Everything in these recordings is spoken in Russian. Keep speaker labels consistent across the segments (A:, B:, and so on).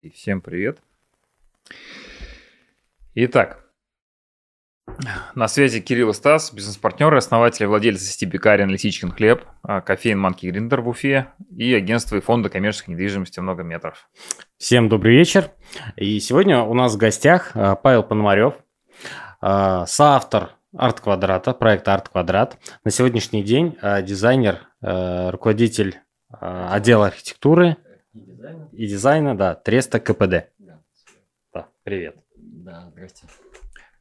A: И всем привет. Итак, на связи Кирилл Стас, бизнес-партнеры, основатели и владельцы сети пекарен Лисичкин хлеб, а, кофеин Манки Гриндер в Уфе и агентство и фонда коммерческой недвижимости «Много метров».
B: Всем добрый вечер. И сегодня у нас в гостях а, Павел Пономарев, а, соавтор арт-квадрата, проекта арт-квадрат. На сегодняшний день дизайнер, руководитель отдела архитектуры и дизайна, и дизайна да, Треста КПД. Да. да, привет.
A: Да, здрасте.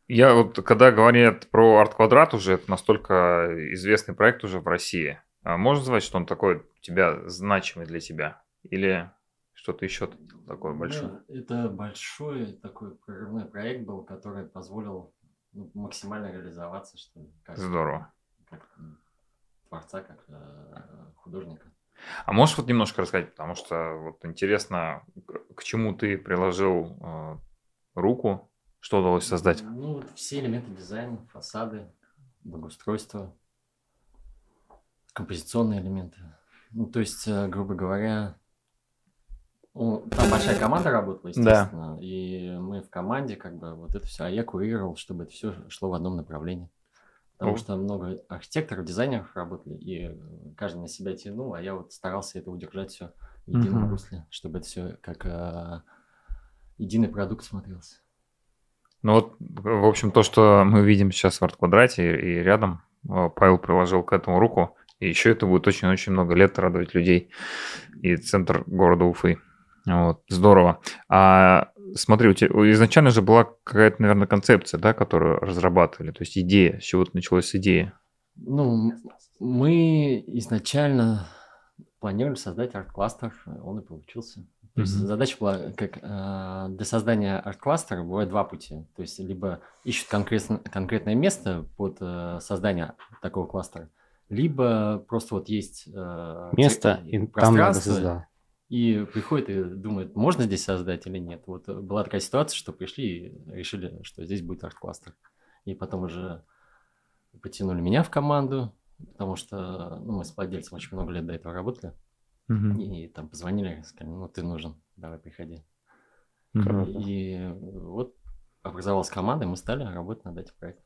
A: Я вот, когда говорят про арт-квадрат уже, это настолько известный проект уже в России. А можно назвать, что он такой у тебя значимый для тебя? Или что-то еще такое большое?
C: Да, это большой такой прорывной проект был, который позволил ну, максимально реализоваться, что ли.
A: Как, Здорово.
C: Как творца, как э, художника.
A: А можешь вот немножко рассказать, потому что вот интересно, к чему ты приложил э, руку, что удалось создать?
C: Ну, все элементы дизайна, фасады, благоустройство, композиционные элементы. Ну, то есть, э, грубо говоря, там большая команда работала, естественно, да. и мы в команде как бы вот это все, а я курировал, чтобы это все шло в одном направлении. Потому что много архитекторов, дизайнеров работали, и каждый на себя тянул, а я вот старался это удержать все в едином угу. русле, чтобы это все как а, единый продукт смотрелся.
A: Ну вот, в общем, то, что мы видим сейчас в арт-квадрате и рядом, э, Павел приложил к этому руку, и еще это будет очень-очень много лет радовать людей и центр города Уфы. Вот, здорово. А смотри, у тебя изначально же была какая-то, наверное, концепция, да, которую разрабатывали, то есть идея, с чего-то началась идея.
C: Ну, мы изначально планировали создать арт-кластер, он и получился. То есть mm-hmm. задача была, как э, для создания арт-кластера бывает два пути. То есть либо ищут конкретно, конкретное место под э, создание такого кластера, либо просто вот есть
B: э, место
C: и пространство, там надо и приходят и думают, можно здесь создать или нет. Вот была такая ситуация, что пришли и решили, что здесь будет арт-кластер. И потом уже потянули меня в команду, потому что ну, мы с владельцем очень много лет до этого работали. Угу. И там позвонили, сказали, ну ты нужен, давай приходи. Угу. И вот образовалась команда, и мы стали работать над этим проектом.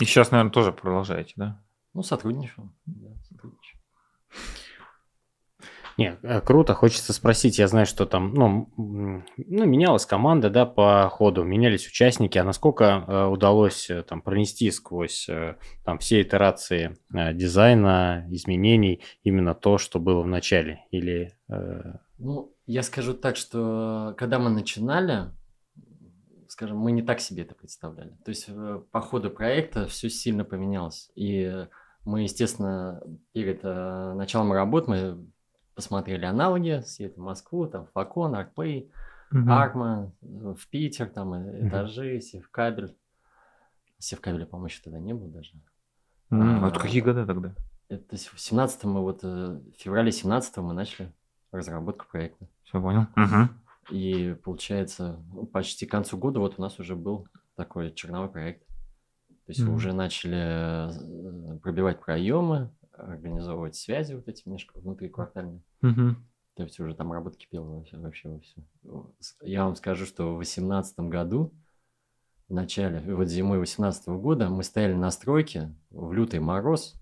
A: И сейчас, наверное, тоже продолжаете, да?
C: Ну, сотрудничаем. Да, сотрудничаем.
B: Не, э, круто. Хочется спросить, я знаю, что там, ну, ну менялась команда, да, по ходу, менялись участники, а насколько э, удалось э, там пронести сквозь э, там все итерации э, дизайна, изменений именно то, что было в начале? Или... Э...
C: Ну, я скажу так, что когда мы начинали, скажем, мы не так себе это представляли. То есть э, по ходу проекта все сильно поменялось. И мы, естественно, перед э, началом работы мы посмотрели аналоги, съездили в Москву, там Факон, Аркпей, угу. Аркма, в Питер, там этажи, угу. Севкабель. Севкабеля, по-моему, еще тогда не было даже.
A: Mm, а, это какие годы тогда?
C: Это в 17 мы вот, э, в феврале 17 мы начали разработку проекта.
A: Все понял. Угу.
C: И получается, ну, почти к концу года вот у нас уже был такой черновой проект. То есть mm уже начали э, пробивать проемы, организовывать связи вот эти немножко внутриквартальные. Угу. То есть уже там работа кипела вообще, вообще во все. Я вам скажу, что в восемнадцатом году, в начале, вот зимой восемнадцатого года, мы стояли на стройке в лютый мороз.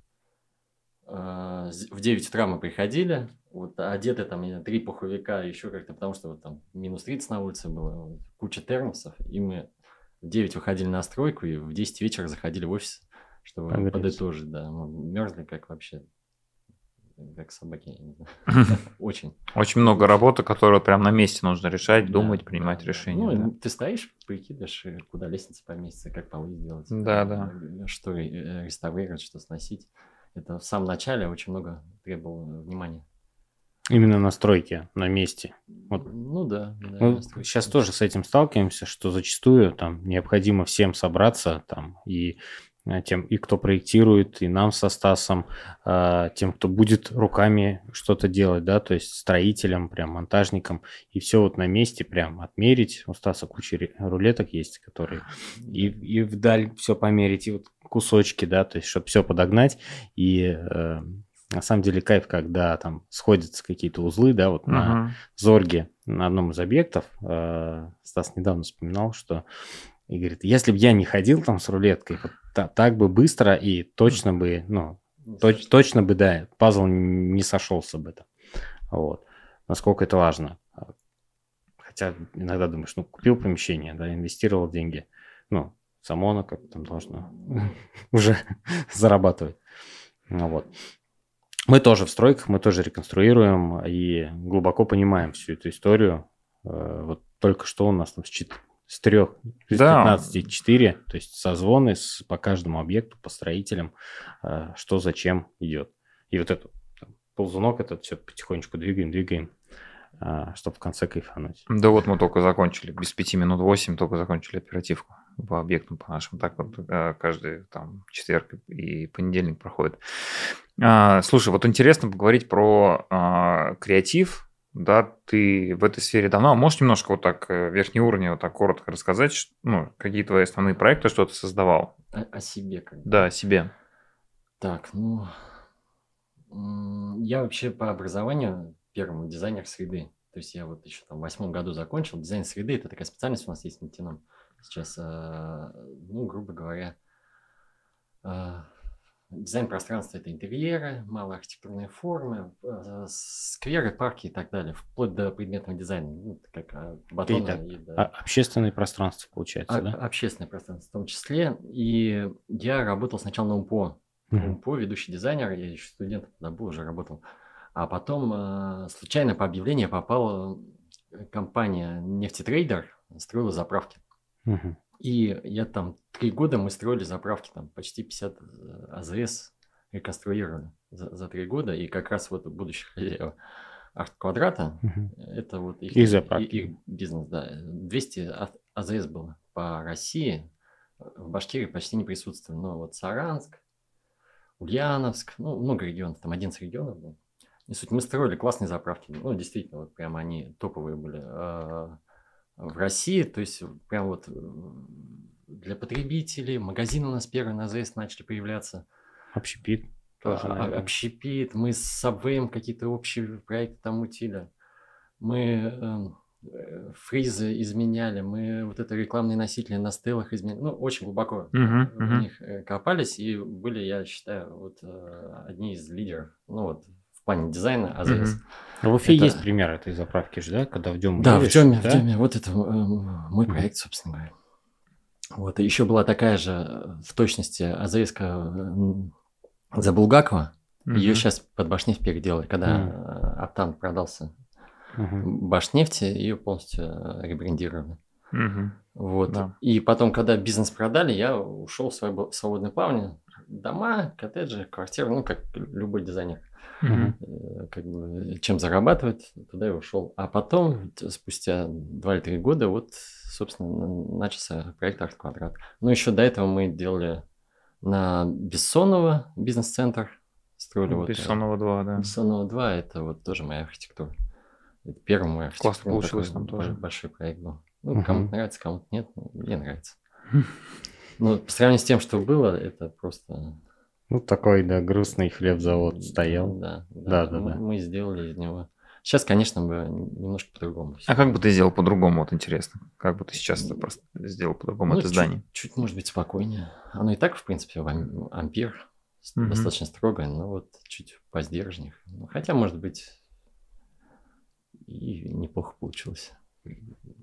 C: А, в 9 утра мы приходили, вот одеты там три пуховика, еще как-то, потому что вот там минус 30 на улице было, куча термосов, и мы в 9 выходили на стройку, и в 10 вечера заходили в офис чтобы Погреть. подытожить, да. Мы мерзли как вообще, как собаки, Очень.
A: Очень много работы, которую прям на месте нужно решать, думать, принимать решения.
C: Ну, ты стоишь, прикидываешь, э, куда лестница поместится, как полы сделать.
A: Да, да.
C: Э, что э, реставрировать, что сносить. Это в самом начале очень много требовало внимания.
B: Именно настройки на месте.
C: Вот. Ну да.
B: да ну, сейчас тоже с этим сталкиваемся, что зачастую там необходимо всем собраться там и Э, тем, и кто проектирует, и нам со Стасом, э, тем, кто будет руками что-то делать, да, то есть строителям, прям монтажникам, и все вот на месте прям отмерить. У Стаса куча рулеток есть, которые и, и вдаль все померить, и вот кусочки, да, то есть чтобы все подогнать, и э, на самом деле кайф, когда там сходятся какие-то узлы, да, вот uh-huh. на Зорге на одном из объектов, э, Стас недавно вспоминал, что и говорит, если бы я не ходил там с рулеткой, вот та- так бы быстро и точно бы, ну, точ- точно бы, да, пазл не сошелся бы там. Вот. Насколько это важно. Хотя иногда думаешь, ну, купил помещение, да, инвестировал деньги. Ну, само оно как там должно уже зарабатывать. Ну, вот. Мы тоже в стройках, мы тоже реконструируем и глубоко понимаем всю эту историю. Э, Вот только что у нас там с, с трех, с
A: Да.
B: 15 4, то есть созвоны с, по каждому объекту, по строителям, э, что зачем идет. И вот это там, ползунок, это все потихонечку двигаем, двигаем, чтобы в конце кайфануть.
A: Да вот мы только закончили, без пяти минут восемь только закончили оперативку по объектам по нашим. Так вот э, каждый там четверг и понедельник проходит. А, Слушай, вот интересно поговорить про а, креатив. Да, ты в этой сфере давно. Можешь немножко вот так э, верхний уровень вот так коротко рассказать, ну, какие твои основные проекты, что ты создавал?
C: О, о себе как бы.
A: Да, о себе.
C: Так, ну, я вообще по образованию первому дизайнер среды. То есть я вот еще там в восьмом году закончил. Дизайн среды – это такая специальность у нас есть в Нефтяном. Сейчас, э, ну, грубо говоря, э, дизайн пространства – это интерьеры, малоархитектурные формы, э, скверы, парки и так далее, вплоть до предметного дизайна, ну, как э, батона
B: так,
C: и до-
B: А, общественное пространство, получается,
C: а-
B: да?
C: общественное пространство в том числе. И я работал сначала на УМПО,
B: Мгм.
C: УМПО, ведущий дизайнер, я еще студентом тогда был, уже работал. А потом э, случайно по объявлению попала э, компания «Нефтетрейдер», строила заправки.
B: Мгм.
C: И я там три года мы строили заправки, там почти 50 э, АЗС реконструировали за, за три года. И как раз вот будущих хозяев арт-квадрата,
B: Мгм.
C: это вот их,
B: Их заправки.
C: и- их бизнес, да. 200 А- АЗС было по России. В Башкирии почти не присутствовали. Но вот Саранск, Ульяновск, ну, много регионов, там 11 регионов было. Не суть, мы строили классные заправки. Ну, действительно, вот прямо они топовые были. В России, то есть прям вот э, для потребителей, магазины у нас первые на АЗС начали появляться.
B: Общепит тоже,
C: А-
B: наверное.
C: Общепит, мы с Subway какие-то общие проекты там мутили. Мы эм, э, фризы изменяли, мы вот это рекламные носители на стелах изменяли. Ну, очень глубоко
A: Мгм,
C: в
A: мгм.
C: них э, копались и были, я считаю, вот э, одни из лидеров, ну вот в плане дизайна АЗС.
A: Мгм.
B: А В Уфе
C: это-
B: есть пример этой заправки же, да? Когда в Дем
C: Да, в
B: будешь,
C: Деме, в
B: да?
C: Деме. Вот это э, мой проект, собственно говоря. Вот, и еще была такая же э, в точности АЗС-ка м, за Булгакова. Ее
A: Мгм.
C: сейчас под Башнефть переделали, когда
B: Мгм.
C: э, Оптан продался
B: Мгм.
C: Башнефти, ее полностью э, ребрендировали.
A: Мгм.
C: Вот.
A: Да.
C: И потом, когда бизнес продали, я ушел в свое свободное плавание. Дома, коттеджи, квартиры, ну, как любой дизайнер. Э, Как бы, чем зарабатывать, туда и ушел. А потом, спустя 2 или 3 года, вот, собственно, начался проект Арт Квадрат. Ну, еще до этого мы делали на Бессонова бизнес-центр. Строили вот... э,
A: Бессонова 2, да.
C: Бессонова 2 это вот тоже моя архитектура. Это первый мой архитектурный
A: получилось
C: такой
A: там тоже.
C: бо- Большой проект был. Ну,
B: Мгм.
C: кому-то нравится, кому-то нет. ну, Мне нравится. Ну, по сравнению с тем, что было, это просто...
B: Ну, такой, да, грустный хлебзавод стоял.
C: Да,
B: Да, да,
C: мы,
B: да.
C: мы сделали из него. Сейчас, конечно, бы немножко по-другому.
A: А как бы ты сделал по-другому, вот интересно? Как бы ты сейчас это просто сделал по-другому,
C: Ну,
A: это
C: чуть-
A: здание?
C: Чуть, может быть, спокойнее. Оно и так, в принципе, в ам- ампир с-
A: Мгм.
C: достаточно строгое, но вот чуть поздержаннее. Ну, Хотя, может быть, и неплохо получилось.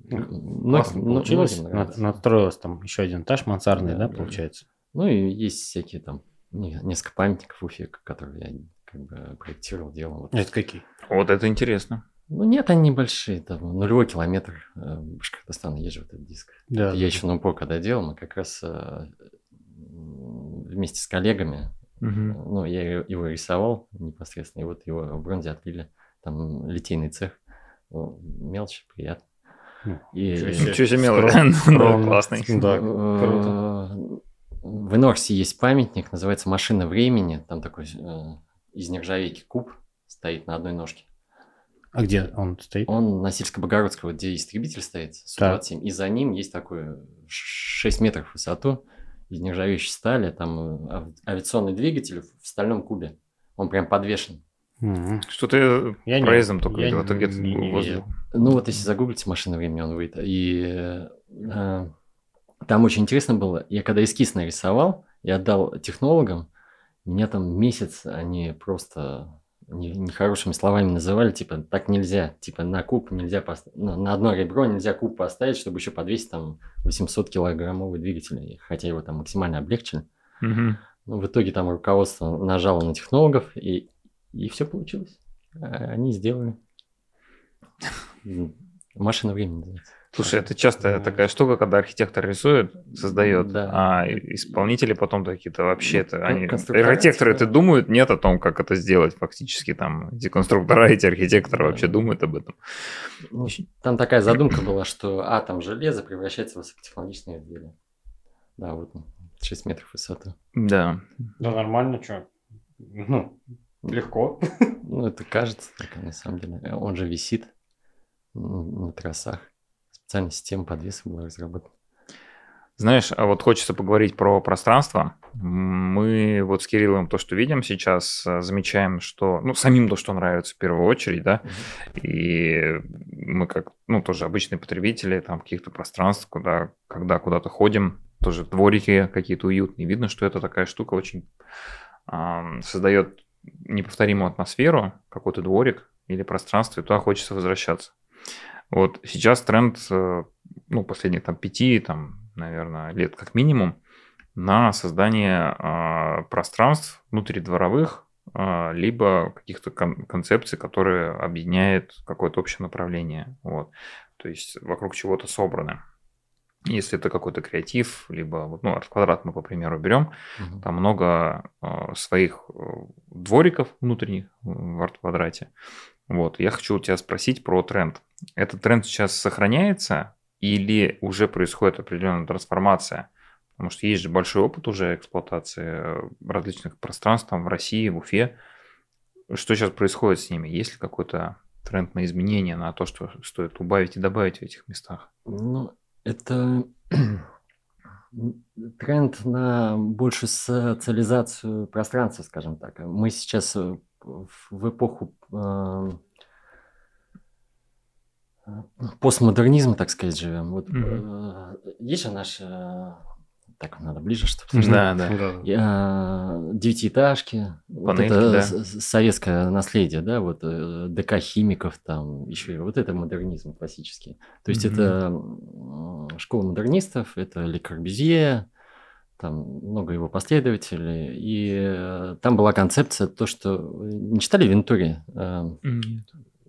B: Классно
C: мно-
B: получилось.
C: многим
B: Над-. Надстроилось там еще один этаж мансардный,
C: Да,
B: да,
C: да.
B: получается?
C: Ну и есть всякие там несколько памятников в Уфе, которые я как бы проектировал, делал. Вот.
B: Это какие?
A: Вот это интересно.
C: Ну нет, они небольшие, там нулевой километр э, Башкортостана езжу этот диск.
B: Да,
C: Это я еще на УПО когда делал, мы как раз э, вместе с коллегами,
A: Мгм.
C: ну я его- рисовал непосредственно, и вот его в бронзе отлили, там литейный цех, Ну, мелочь, приятно.
B: Ну,
C: И,
B: ничего себе.
A: Да,
B: скромно.
A: классный.
B: Да,
C: Э,
B: круто.
C: В Энорсе есть памятник, называется «Машина времени». Там такой э, из нержавейки куб стоит на одной ножке.
B: А где он стоит?
C: Он на Сельско-Богородского, где истребитель стоит, Су-27. И за ним есть такой 6 метров в высоту из нержавеющей стали. Там э, ав- авиационный двигатель в стальном кубе. Он прям подвешен.
B: Мгм.
A: Что ты
B: Я не-
A: проездом только
B: я
A: видел, это
B: не-
A: где-то
B: не- не
A: возле.
C: Ну вот если загуглите машина времени, он выйдет. И э, там очень интересно было. Я когда эскиз нарисовал, я отдал технологам, меня там месяц они просто нехорошими словами называли, типа, так нельзя, типа, на куб нельзя, пост... на, на одно ребро нельзя куб поставить, чтобы еще подвесить там 800 килограммовый двигатель, хотя его там максимально облегчили.
A: Мгм.
C: Ну, в итоге там руководство нажало на технологов, и, и все получилось. А, Они сделали. Машина времени называется.
A: Слушай, это часто такая штука, когда архитектор рисует, создает,
C: Да.
A: а исполнители потом какие-то вообще это
C: Ну,
A: они архитекторы это думают нет о том, как это сделать фактически там эти конструктора, эти архитекторы
C: Да.
A: вообще думают об этом.
C: Ну, там такая задумка была, что атом железа превращается в высокотехнологичное изделие. Да, вот он, 6 метров высоты.
A: Да.
B: Да нормально, что? Ну, легко.
C: Ну, это кажется так, на самом деле. Он же висит на тросах. Специальная система подвеса была разработана.
A: Знаешь, а вот хочется поговорить про пространство. Мы вот с Кириллом то, что видим сейчас, э, замечаем, что, ну, самим то, что нравится в первую очередь, да, и мы как, ну, тоже обычные потребители там каких-то пространств, куда, когда куда-то ходим, тоже дворики какие-то уютные. Видно, что это такая штука очень ам, создает неповторимую атмосферу, какой-то дворик или пространство, и туда хочется возвращаться. Вот сейчас тренд, э, ну, последних там пяти, там, наверное, лет как минимум, на создание а, пространств внутридворовых, а, либо каких-то кон- концепций, которые объединяют какое-то общее направление. Вот. То есть вокруг чего-то собраны. Если это какой-то креатив, либо, вот, ну, арт-квадрат мы, по примеру, берем,
C: Мгм.
A: там много э, своих э, двориков внутренних э, в арт-квадрате. Вот, я хочу у тебя спросить про тренд. Этот тренд сейчас сохраняется или уже происходит определенная трансформация? Потому что есть же большой опыт уже эксплуатации э, различных пространств там в России, в Уфе. Что сейчас происходит с ними? Есть ли какой-то тренд на изменения, на то, что стоит убавить и добавить в этих местах?
C: Ну, это тренд на большую социализацию пространства, скажем так. Мы сейчас э, в эпоху э, постмодернизма, так сказать, живем. Вот, э, есть же наш... э, Так, надо ближе, чтобы...
A: Да, да.
B: Да.
C: э, девятиэтажки, вот
A: Панельки,
C: это
A: да.
C: советское наследие, да, вот э, ДК химиков там еще, и вот это модернизм классический. То есть
A: Мгм.
C: это школа модернистов, это Ле Корбюзье, там много его последователей, и э, там была концепция то, что не читали Вентури э,
A: Нет.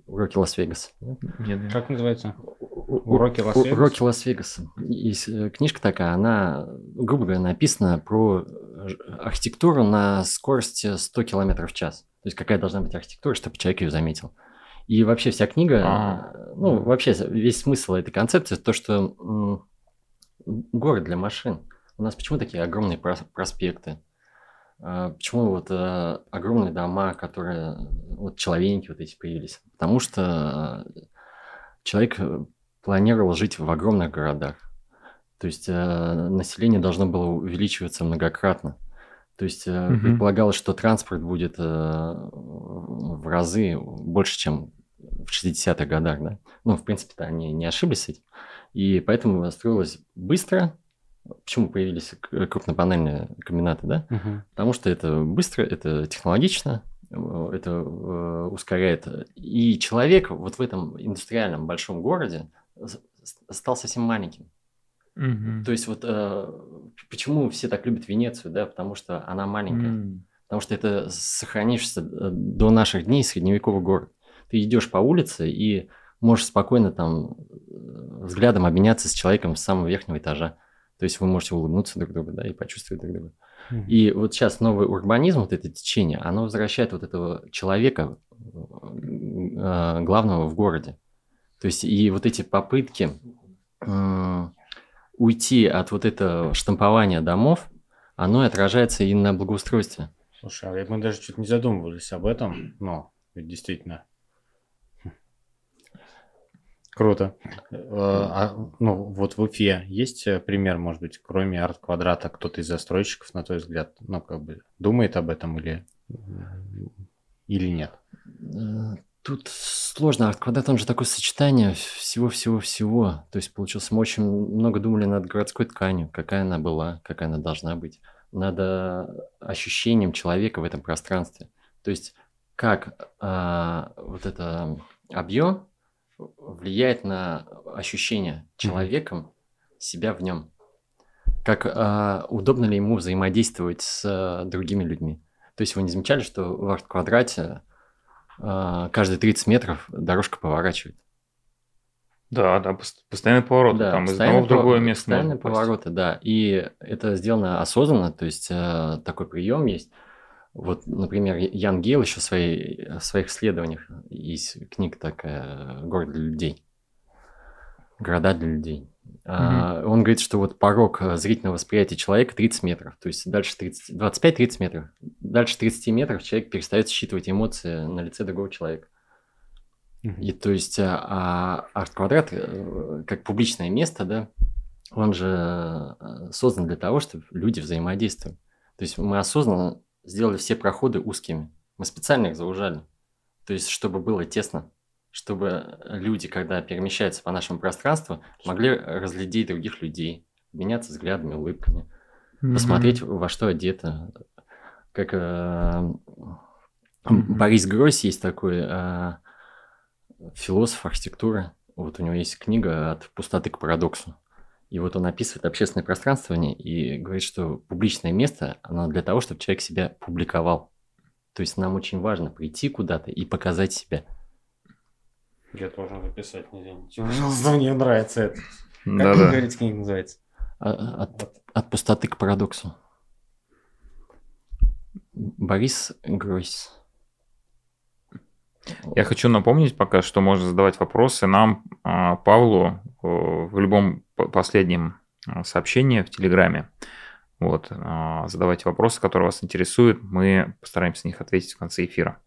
C: Уроки Лас-Вегаса? нет?
A: Нет.
B: Как называется? Уроки Лас-Вегаса?
C: Уроки Лас-Вегаса. Есть э, книжка такая, она, грубо говоря, написана про архитектуру на скорости 100 км в час. То есть какая должна быть архитектура, чтобы человек ее заметил. И вообще вся книга,
A: А.
C: э, ну, вообще весь смысл этой концепции, то, что город для машин. У нас почему такие огромные прос- проспекты? А, Почему вот э, огромные дома, которые, вот человейники вот эти появились? Потому что э, человек э, планировал жить в огромных городах. То есть э, население должно было увеличиваться многократно. То есть э,
A: Мгм.
C: предполагалось, что транспорт будет э, в разы больше, чем в 60-х годах. Да? Ну, в принципе-то они не ошиблись с этим. И поэтому строилось быстро. Почему появились к- крупнопанельные комбинаты, да?
B: Мгм.
C: Потому что это быстро, это технологично, э, это э, ускоряет. И человек вот в этом индустриальном большом городе стал совсем маленьким.
A: Мгм.
C: То есть вот э, почему все так любят Венецию, да, потому что она маленькая.
A: М.
C: Потому что это сохранившийся э, до наших дней средневековый город. Ты идешь по улице и можешь спокойно там э, взглядом обменяться с человеком с самого верхнего этажа. То есть вы можете улыбнуться друг другу, да, и почувствовать друг друга.
B: Мгм.
C: И вот сейчас новый урбанизм, вот это течение, оно возвращает вот этого человека э, главного в городе. То есть и вот эти попытки м, уйти от вот этого штампования домов, оно отражается и на благоустройстве.
B: Слушай, а мы даже чуть не задумывались об этом, но ведь действительно. Круто. Э, а, ну, вот в Уфе есть э, пример, может быть, кроме арт-квадрата, кто-то из застройщиков, на твой взгляд, ну, как бы думает об этом или, или нет?
C: Э, Тут сложно. Арт-квадрат, он же такое сочетание всего-всего-всего. То есть, получилось, мы очень много думали над городской тканью, какая она была, какая она должна быть. Над ощущением человека в этом пространстве. То есть, как а, вот это объем влияет на ощущение человеком себя в нем. Как а, удобно ли ему взаимодействовать с а, другими людьми. То есть вы не замечали, что в арт-квадрате а, каждые 30 метров дорожка поворачивает?
A: Да, да, постоянный поворот, да, там из одного в другое место.
C: Постоянные повороты, да. И это сделано осознанно, то есть э, такой прием есть. Вот, например, Ян Гейл еще в, своей, в своих исследованиях, есть книга такая «Город для людей», «Города для людей». Mm-hmm. Он говорит, что вот порог э, зрительного восприятия человека 30 метров, то есть дальше 30, 25-30 метров. Дальше 30 метров человек перестает считывать эмоции на лице другого человека. Mm-hmm. И то есть а, арт-квадрат, э, как публичное место, да, он же э, создан для того, чтобы люди взаимодействовали. То есть мы осознанно сделали все проходы узкими. Мы специально их заужали. То есть, чтобы было тесно чтобы люди, когда перемещаются по нашему пространству, могли разглядеть других людей, меняться взглядами, улыбками, mm-hmm. посмотреть, во что одето. Как э, Борис Гросс есть такой э, философ архитектуры. Вот у него есть книга «От пустоты к парадоксу». И вот он описывает общественное пространствование и говорит, что публичное место, оно для того, чтобы человек себя публиковал. То есть нам очень важно прийти куда-то и показать себя –
B: я должен записать, извините. Пожалуйста, мне нравится это. Как да, вы да. говорите, книга называется?
C: А, от, от пустоты к парадоксу. Борис Гройс.
A: Я хочу напомнить пока, что можно задавать вопросы нам, а, Павлу, в любом последнем а, сообщении в Телеграме. Вот, задавайте вопросы, которые вас интересуют. Мы постараемся на них ответить в конце эфира.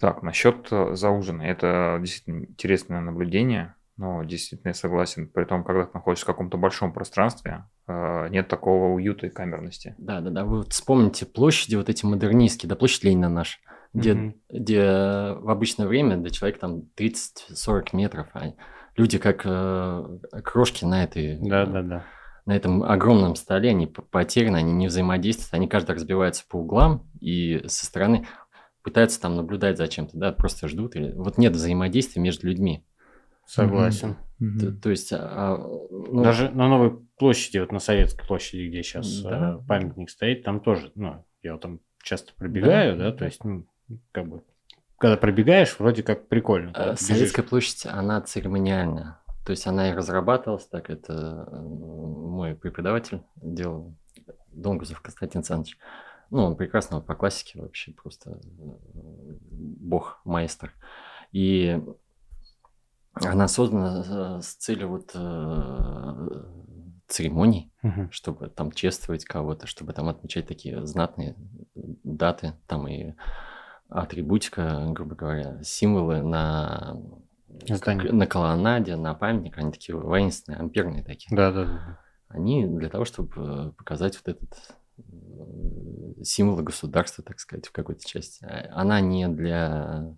A: Так, насчет э, за ужина. Это действительно интересное наблюдение, но действительно я согласен. При том, когда ты находишься в каком-то большом пространстве, э, нет такого уюта и камерности.
C: Да, да, да. Вы вот вспомните площади вот эти модернистские, да, площадь Ленина наша, где, mm-hmm. где в обычное время до человека там 30-40 метров, а люди как э, крошки на этой...
B: Да, да, да
C: на этом огромном столе, они потеряны, они не взаимодействуют, они каждый разбивается по углам, и со стороны пытаются там наблюдать за чем-то, да, просто ждут. Или... Вот нет взаимодействия между людьми.
B: Согласен.
C: Mm-hmm. То, то есть... А,
B: ну... Даже на Новой площади, вот на Советской площади, где сейчас да. Э, памятник стоит, там тоже, ну, я вот там часто пробегаю, да, да то есть, ну, как бы, когда пробегаешь, вроде как прикольно.
C: А, Советская площадь, она церемониальная. То есть она и разрабатывалась так, это э, мой преподаватель делал, Донгузов Константин Александрович. Ну, он прекрасно по классике вообще просто э, бог, маэстро. И она создана с целью вот э, церемоний, угу. чтобы там чествовать кого-то, чтобы там отмечать такие знатные даты, там и атрибутика, грубо говоря, символы на, на колоннаде, на памятник, они такие воинственные, амперные такие.
B: Да, да, да.
C: Они для того, чтобы показать вот этот символы государства, так сказать, в какой-то части. А, она не для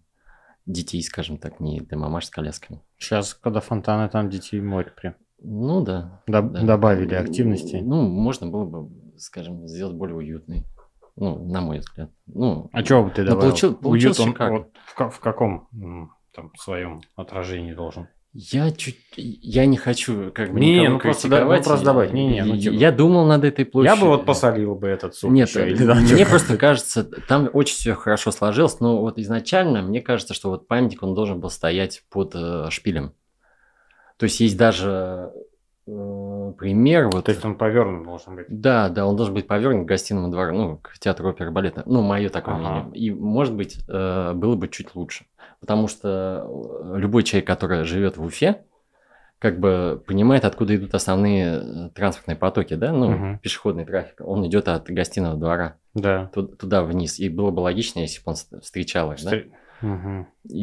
C: детей, скажем так, не для мамаш с колясками.
B: Сейчас, когда фонтаны, там детей море прям.
C: Ну да,
B: Доб-
C: да.
B: Добавили активности.
C: Ну, можно было бы, скажем, сделать более уютный. Ну, на мой взгляд. Ну,
B: а чего бы ты добавил?
C: Получил, получился Уют он,
B: вот, в, в каком там своем отражении должен?
C: Я чуть, я не хочу как бы
B: не, ну просто, да, ну просто добавить. Не, не, ну,
C: типа... Я думал над этой площадью.
B: Я бы вот посолил бы этот суп.
C: Нет, еще, или, мне просто кажется, там очень все хорошо сложилось, но вот изначально мне кажется, что вот памятник он должен был стоять под э, шпилем. То есть есть даже э, пример. Вот,
B: То есть он повернут должен быть.
C: Да, да, он должен быть повернут к гостиному двору, ну, к театру оперы балета. Ну, мое такое ага. мнение. И, может быть, э, было бы чуть лучше. Потому что э, любой человек, который живет в Уфе, как бы понимает, откуда идут основные транспортные потоки, да, ну, угу. пешеходный трафик. Он идет от гостиного двора
B: да.
C: туда, туда вниз. И было бы логично, если бы он встречал их,
B: Встр... да. Угу.
C: И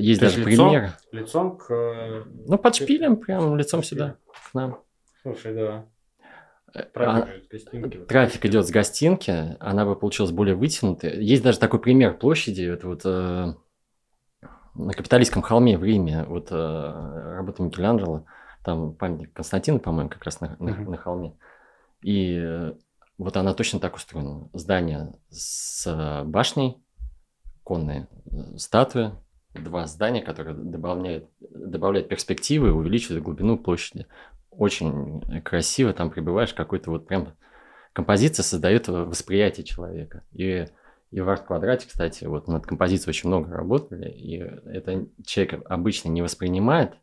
C: есть То даже лицом, пример.
B: Лицом к...
C: Ну, под шпилем, прям лицом сюда, к нам.
B: Слушай, да.
C: А-
B: Трафик,
C: трафик идет с гостинки, она бы получилась более вытянутой. Есть даже такой пример площади, это вот э, на Капитолийском холме в Риме, вот э, работа Микеланджело, там памятник Константина, по-моему, как раз на, на-
B: Мгм.
C: на холме. И э, вот она точно так устроена. Здание с э, башней, конные э, статуи, два здания, которые добавляют, добавляют перспективы увеличивают глубину площади. Очень красиво там прибываешь, какой-то вот прям композиция создает восприятие человека. И, и в арт-квадрате, кстати, вот над композицией очень много работали, и это человек обычно не воспринимает,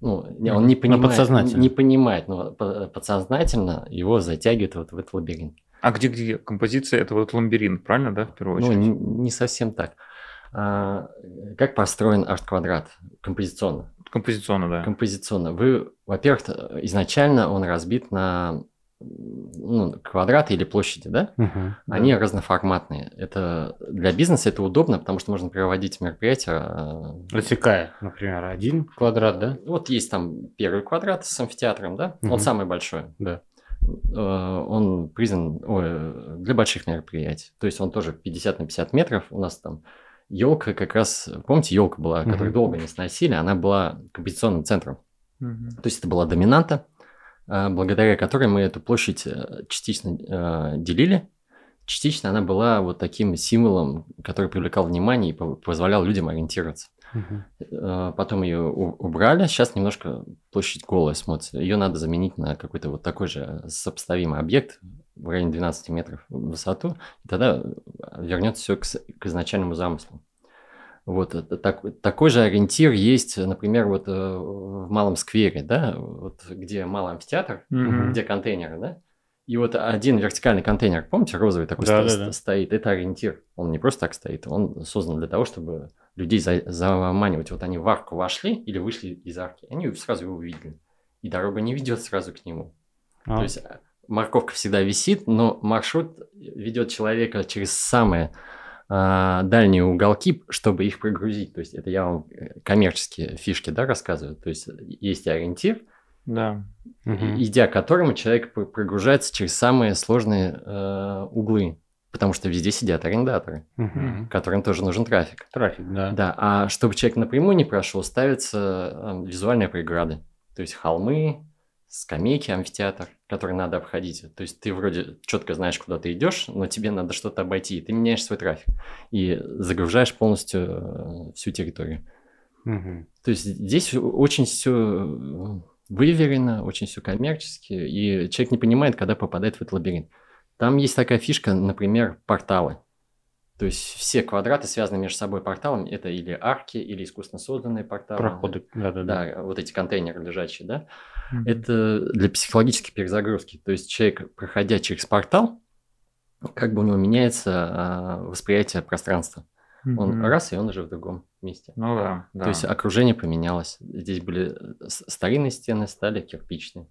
C: ну, он не.
B: Но
C: понимает,
B: подсознательно.
C: не понимает, но по- подсознательно его затягивает вот в этот лабиринт.
A: А где, где композиция? Это вот ламбиринт, правильно, да, в первую
C: Ну,
A: очередь?
C: не, не совсем так. А, как построен арт-квадрат композиционно?
A: Композиционно, да.
C: Композиционно. Вы, во-первых, изначально он разбит на ну, квадраты или площади, да?
B: Мгм.
C: Они разноформатные. Это для бизнеса это удобно, потому что можно проводить мероприятия. а,
B: Отсекая, например, один квадрат, да?
C: Вот есть там первый квадрат с амфитеатром, да?
B: Мгм.
C: Он самый большой.
B: Да.
C: Э, Он признан ой, для больших мероприятий. То есть он тоже 50 на 50 метров. У нас там елка как раз, помните, елка была, которую
B: Мгм.
C: долго не сносили, она была композиционным центром.
A: Мгм.
C: То есть это была доминанта, а, благодаря которой мы эту площадь э, частично э, делили. Частично она была вот таким символом, который привлекал внимание и по- позволял людям ориентироваться. Э, Потом ее убрали. Сейчас немножко площадь голая смотрится. Ее надо заменить на какой-то вот такой же сопоставимый объект в районе 12 метров в высоту. И тогда вернется все к, к изначальному замыслу. Вот это так- такой же ориентир есть, например, вот э, в малом сквере, да, вот где малый амфитеатр,
A: Мгм.
C: где контейнеры, да. И вот один вертикальный контейнер, помните, розовый такой
B: Да,
C: sto-
B: да, да.
C: стоит, это ориентир. Он не просто так стоит, он создан для того, чтобы людей за- заманивать. Вот они в арку вошли или вышли из арки, они сразу его увидели. И дорога не ведет сразу к нему.
B: А,
C: То есть э, морковка всегда висит, но маршрут ведет человека через самые а, дальние уголки, чтобы их прогрузить. То есть это я вам э, коммерческие фишки да, рассказываю. То есть есть ориентир,
A: Да.
B: мгм.
C: идя к которому человек пр- прогружается через самые сложные э, углы. Потому что везде сидят арендаторы,
B: Мгм.
C: которым тоже нужен трафик.
B: Трафик, да.
C: Да, а чтобы человек напрямую не прошел, ставятся э, визуальные преграды. То есть холмы, скамейки, амфитеатр, которые надо обходить. То есть ты вроде четко знаешь, куда ты идешь, но тебе надо что-то обойти. и Ты меняешь свой трафик и загружаешь полностью э, всю территорию.
B: Мгм.
C: То есть здесь очень все выверено, очень все коммерчески, и человек не понимает, когда попадает в этот лабиринт. Там есть такая фишка, например, порталы. То есть все квадраты связаны между собой порталами. Это или арки, или искусственно созданные порталы.
B: Проходы, да-да-да.
C: Да, вот эти контейнеры лежащие, да.
A: Мгм.
C: Это для психологической перезагрузки. То есть человек, проходя через портал, как бы у него меняется а, восприятие пространства. Он
A: Мгм.
C: раз, и он уже в другом месте.
A: Ну да, да.
C: То есть окружение поменялось. Здесь были э, старинные стены, стали кирпичные.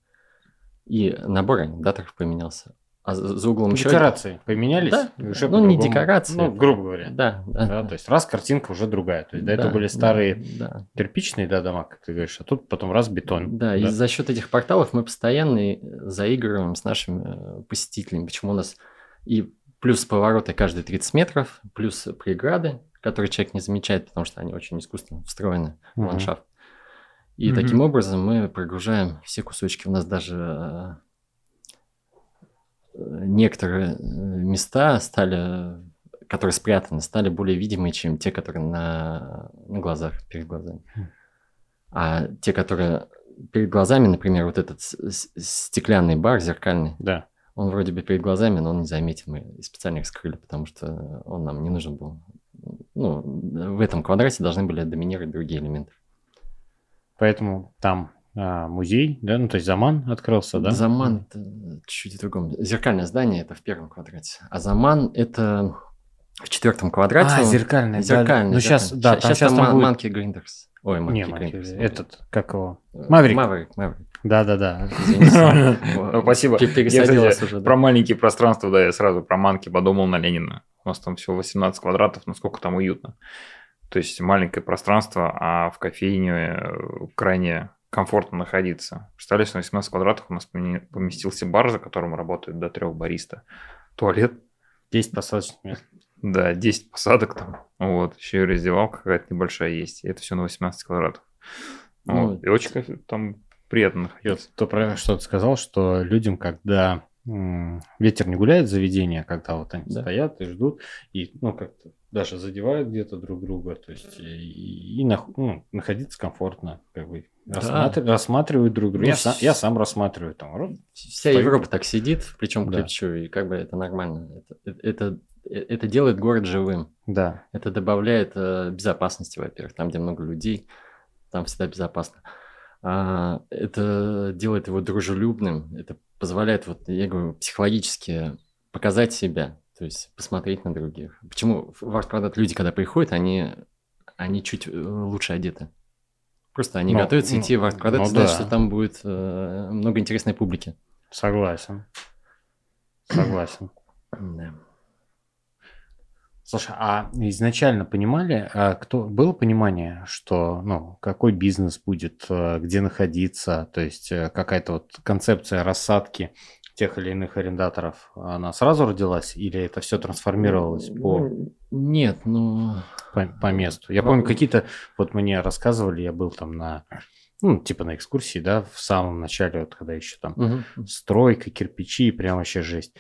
C: И набор анекдаторов поменялся. А за углом еще...
B: Декорации поменялись?
C: Да.
B: Уже
C: Ну, не декорации.
B: Ну, грубо говоря.
C: Да, да.
B: Да, то есть раз картинка уже другая. То есть до этого
C: Да,
B: были
C: да,
B: старые
C: Да,
B: кирпичные да, дома, как ты говоришь, а тут потом раз бетон.
C: да, и за счет этих порталов мы постоянно э, заигрываем с нашими э, посетителями. Почему у нас и плюс повороты каждые 30 метров, плюс преграды, которые человек не замечает, потому что они очень искусственно встроены в
B: Мгм.
C: ландшафт. И
A: Мгм.
C: таким образом мы прогружаем все кусочки. У нас даже э, некоторые э, места стали, которые спрятаны, стали более видимые, чем те, которые на, на глазах, перед глазами.
B: Хм.
C: А те, которые перед глазами, например, вот этот стеклянный бар зеркальный,
B: Да.
C: он вроде бы перед глазами, но он не заметен. Мы специально их скрыли, потому что он нам не нужен был. Ну, в этом квадрате должны были доминировать другие элементы.
B: Поэтому там а, музей, да, ну то есть Заман открылся, да?
C: Заман это чуть-чуть другом. Зеркальное здание это в первом квадрате. А Заман это в четвертом квадрате.
B: А,
C: Он-
B: зеркальный. да.
C: Зеркальный.
B: Ну сейчас, да, там
C: щас
B: сейчас
C: там
B: там будет...
C: Манки Гриндерс. Ой, Манки
B: Не,
C: Гриндерс.
B: этот, как его?
C: Э,
B: Маврик.
C: Маврик, Маврик.
B: Да-да-да.
A: Ну, спасибо. Я, кстати,
C: уже, да.
A: Про маленькие пространства, да, я сразу про манки подумал на Ленина. У нас там всего 18 квадратов, насколько там уютно. То есть маленькое пространство, а в кофейне э, крайне комфортно находиться. Представляешь, на 18 квадратах у нас поместился бар, за которым работает до трех бариста. Туалет.
B: 10 посадочных мест.
A: Да, 10 посадок там. Вот. Еще и раздевалка какая-то небольшая есть. И это все на 18 квадратов. Ну, вот. И очень там приятно находиться.
B: То, про что ты сказал, что людям, когда ветер не гуляет заведения, когда вот они да. стоят и ждут, и ну как-то даже задевают где-то друг друга, то есть и, и ну, находиться комфортно, как бы да. рассматр, рассматривают друг друга. Я, сам, я сам рассматриваю там.
C: Вся стою. Европа так сидит, причем да. плечу, и как бы это нормально. Это, это, это делает город живым.
B: Да.
C: Это добавляет э, безопасности, во-первых, там, где много людей, там всегда безопасно. А, это делает его дружелюбным, это позволяет, вот я говорю, психологически показать себя, то есть посмотреть на других. Почему в арт люди, когда приходят, они, они чуть э, лучше одеты? Просто они ну, готовятся ну, идти в арт-квадрат, ну, знают, да. что там будет э, много интересной публики.
B: Согласен. Согласен. Да. Слушай, а изначально понимали, а кто было понимание, что, ну, какой бизнес будет, э, где находиться, то есть э, какая-то вот концепция рассадки тех или иных арендаторов, она сразу родилась или это все трансформировалось по...
C: Ну, нет, ну...
B: По, по месту. Я помню, какие-то, вот мне рассказывали, я был там на, ну, типа на экскурсии, да, в самом начале, вот когда еще там угу. стройка, кирпичи, прям вообще жесть.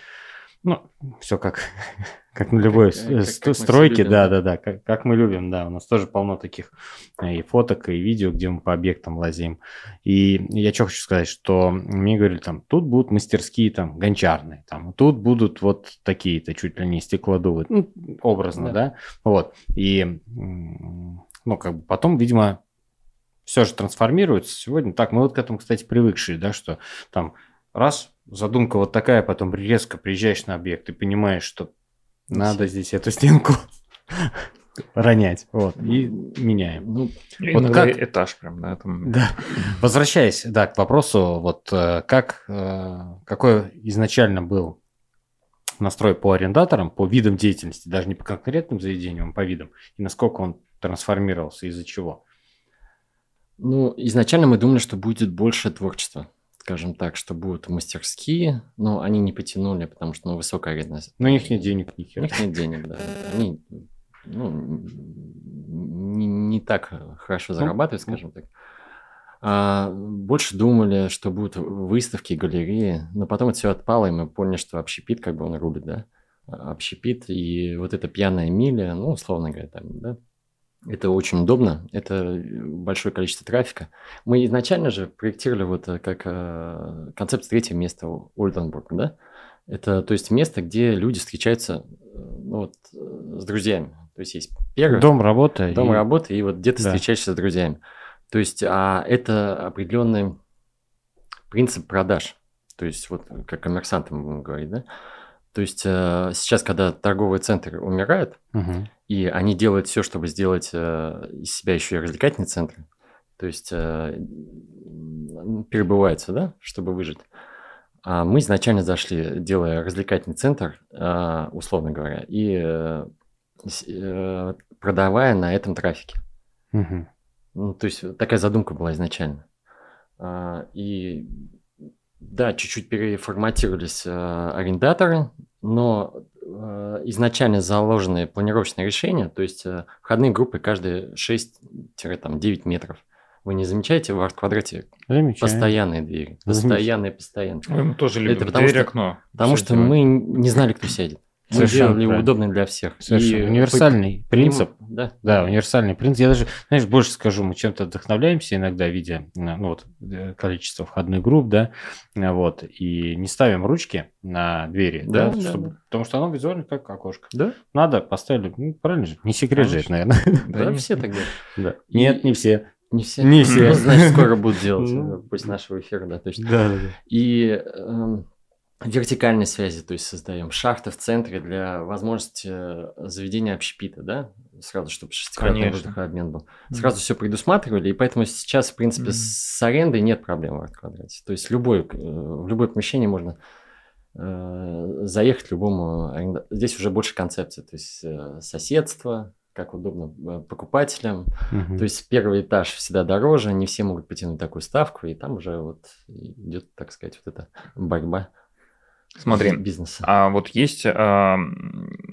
B: Ну, все как, как на любой как, э, как, как стройке, да, да, да, как, как мы любим, да. У нас тоже полно таких э, и фоток, и видео, где мы по объектам лазим. И я что хочу сказать, что мне говорили, там, тут будут мастерские, там, гончарные, там, тут будут вот такие-то, чуть ли не стеклодувы, ну, образно, да. да, вот. И, ну, как бы потом, видимо, все же трансформируется сегодня. Так, мы вот к этому, кстати, привыкшие, да, что там раз задумка вот такая, потом резко приезжаешь на объект и понимаешь, что надо здесь эту стенку ронять. Вот, и меняем.
A: Ну, вот как... этаж прям, да, там.
B: Да. Возвращаясь, да, к вопросу, вот э, как, э, какой изначально был настрой по арендаторам, по видам деятельности, даже не по конкретным заведениям, а по видам, и насколько он трансформировался, из-за чего?
C: Ну, изначально мы думали, что будет больше творчества скажем так, что будут мастерские, но они не потянули, потому что ну, высокая арендная.
B: Но у них нет денег, ни
C: У них нет денег, да. Они ну, не, не так хорошо ну, зарабатывают, ну. скажем так. А, больше думали, что будут выставки, галереи, но потом это все отпало, и мы поняли, что общепит, как бы он рулит, да, общепит, и вот эта пьяная миля, ну, условно говоря, там, да, это очень удобно, это большое количество трафика. Мы изначально же проектировали вот э, как э, концепт третьего места Ольденбург, да? Это, то есть, место, где люди встречаются э, ну, вот, э, с друзьями. То есть, есть
B: первый... Дом работы.
C: Дом и... работы, и вот где ты да. встречаешься с друзьями. То есть, а это определенный принцип продаж. То есть, вот как коммерсантам будем говорить, да? То есть э, сейчас, когда торговые центры умирают, угу. И они делают все, чтобы сделать э, из себя еще и развлекательный центр, то есть э, перебываются, да, чтобы выжить. А мы изначально зашли, делая развлекательный центр, э, условно говоря, и э, продавая на этом трафике. Угу. Ну, то есть такая задумка была изначально. А, и да, чуть-чуть переформатировались арендаторы, но изначально заложенные планировочные решения, то есть э, входные группы каждые 6-9 метров. Вы не замечаете в арт-квадрате Замечаю. постоянные двери? Постоянные, постоянные.
A: Мы тоже любим Это потому, дверь,
C: что, окно. Потому что мы не знали, кто сядет. Совершенно правильно. удобным для всех.
B: Совершенно. И универсальный по... принцип. Да. да, универсальный принцип. Я даже, знаешь, больше скажу, мы чем-то вдохновляемся иногда, видя ну, вот, э, количество входных групп, да, вот, и не ставим ручки на двери, да, да, чтобы, да. потому что оно визуально как окошко.
C: Да.
B: Надо, поставили, ну, правильно же, не секрет же это, наверное.
C: Да, все так
B: делают. Нет, не все.
C: Не все.
B: Не все.
C: Значит, скоро будут делать ну. после нашего эфира, да, точно.
B: Да, да, да.
C: И эм, вертикальной связи, то есть создаем шахты в центре для возможности э, заведения общепита, да, сразу, чтобы шестикратный воздухообмен был. Сразу mm-hmm. все предусматривали, и поэтому сейчас, в принципе, mm-hmm. с арендой нет проблем в арт-квадрате. То есть любой, э, в любое помещение можно э, заехать любому аренда... Здесь уже больше концепции, то есть э, соседство, как удобно э, покупателям.
B: Мгм.
C: То есть первый этаж всегда дороже, не все могут потянуть такую ставку, и там уже вот идет, так сказать, вот эта борьба
A: Смотри,
C: бизнеса.
A: а вот есть, а,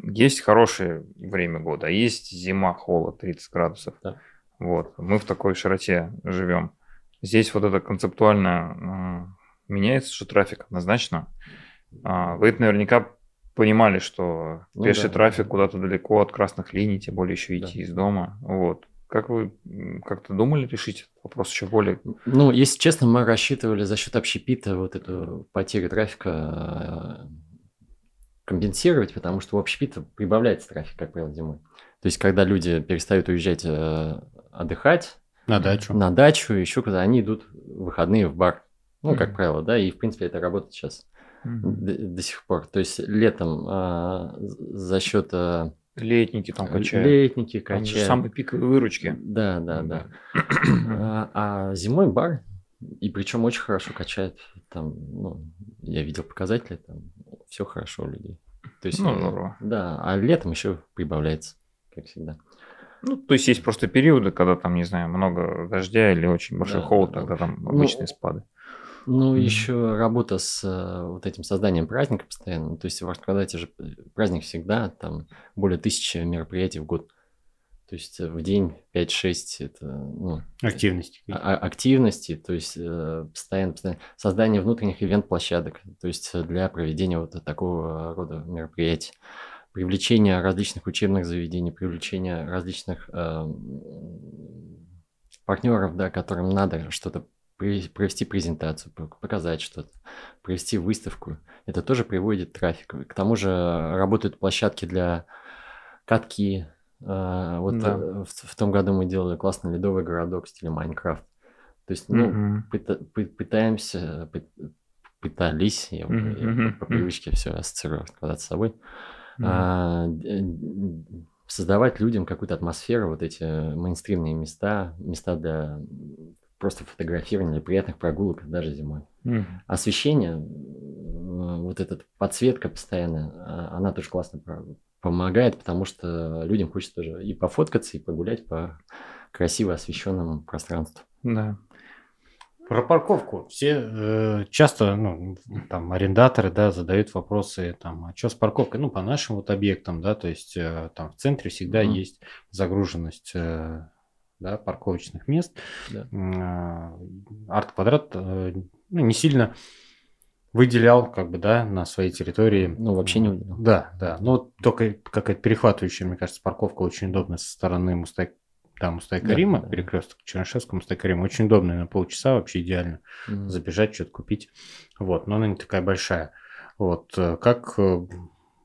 A: есть хорошее время года, а есть зима, холод, 30 градусов.
C: Да.
A: Вот, мы в такой широте живем. Здесь вот это концептуально м, меняется, что трафик однозначно. А, Вы это наверняка понимали, что
C: Ну
A: пеший
C: да.
A: трафик куда-то далеко от красных линий, тем более еще
C: Да.
A: идти из дома. Вот. Как вы как-то думали решить этот вопрос еще более?
C: Ну, если честно, мы рассчитывали за счет общепита вот эту потерю трафика э, компенсировать, потому что у общепита прибавляется трафик, как правило, зимой. То есть, когда люди перестают уезжать э, отдыхать
B: На дачу.
C: на дачу, еще куда они идут в выходные в бар. Ну, как
A: Мгм.
C: правило, да, и в принципе это работает сейчас до, до сих пор. То есть летом а, за счет а,
A: Летники там качают.
C: летники
A: Там же
C: качают.
A: самые пиковые выручки.
C: Да, да, да. А, а зимой бар, и причем очень хорошо качает. Там, ну, я видел показатели, там все хорошо у людей. То есть,
A: Ну, здорово.
C: да, а летом еще прибавляется, как всегда.
A: Ну, то есть есть просто периоды, когда там, не знаю, много дождя или очень большой
C: Да,
A: холод,
C: да, да.
A: тогда там
C: Ну,
A: обычные спады.
C: Ну,
A: Мгм.
C: еще работа с э, вот этим созданием праздника постоянно. То есть в Артквадрате же э, праздник всегда, там более тысячи мероприятий в год. То есть э, в день 5-6 это ну,
B: Активности.
C: а- а- активности, то есть э, постоянно, постоянно создание внутренних ивент-площадок, то есть э, для проведения вот такого рода мероприятий, привлечение различных учебных заведений, привлечение различных партнеров, да, которым надо что-то провести презентацию, пок- показать что-то, провести выставку. Это тоже приводит трафик. К тому же работают площадки для катки. э, Вот
A: Да.
C: э, в, в том году мы делали классный ледовый городок в стиле Майнкрафт. То есть, ну,
A: Мгм.
C: пыта- пы- пытаемся, пы- пытались, я,
A: Мгм,
C: я по привычке все ассоциирую куда-то с собой,
A: Мгм.
C: а, создавать людям какую-то атмосферу, вот эти мейнстримные места, места для просто фотографирования, приятных прогулок даже зимой.
A: Мгм.
C: Освещение, вот эта подсветка постоянная, а, она тоже классно помогает, потому что людям хочется тоже и пофоткаться, и погулять по красиво освещенному пространству.
A: Да.
B: Про парковку. Все э, часто, ну, там, арендаторы, да, задают вопросы, там, а что с парковкой? Ну, по нашим вот объектам, да, то есть э, там в центре всегда
C: Мгм.
B: есть загруженность, э, да, парковочных мест.
C: Да.
B: Э, Арт-квадрат, э, ну, не сильно выделял, как бы, да, на своей территории.
C: Ну, вообще не выделял.
B: Да, да. Но только какая-то перехватывающая, мне кажется, парковка очень удобная со стороны Мустай, да, Мустай
C: Да,
B: Карима,
C: да.
B: перекресток Чернышевского, Мустай Карима. Очень удобная на полчаса, вообще идеально
C: Мгм.
B: забежать, что-то купить. Вот, но она не такая большая. Вот, э, как э,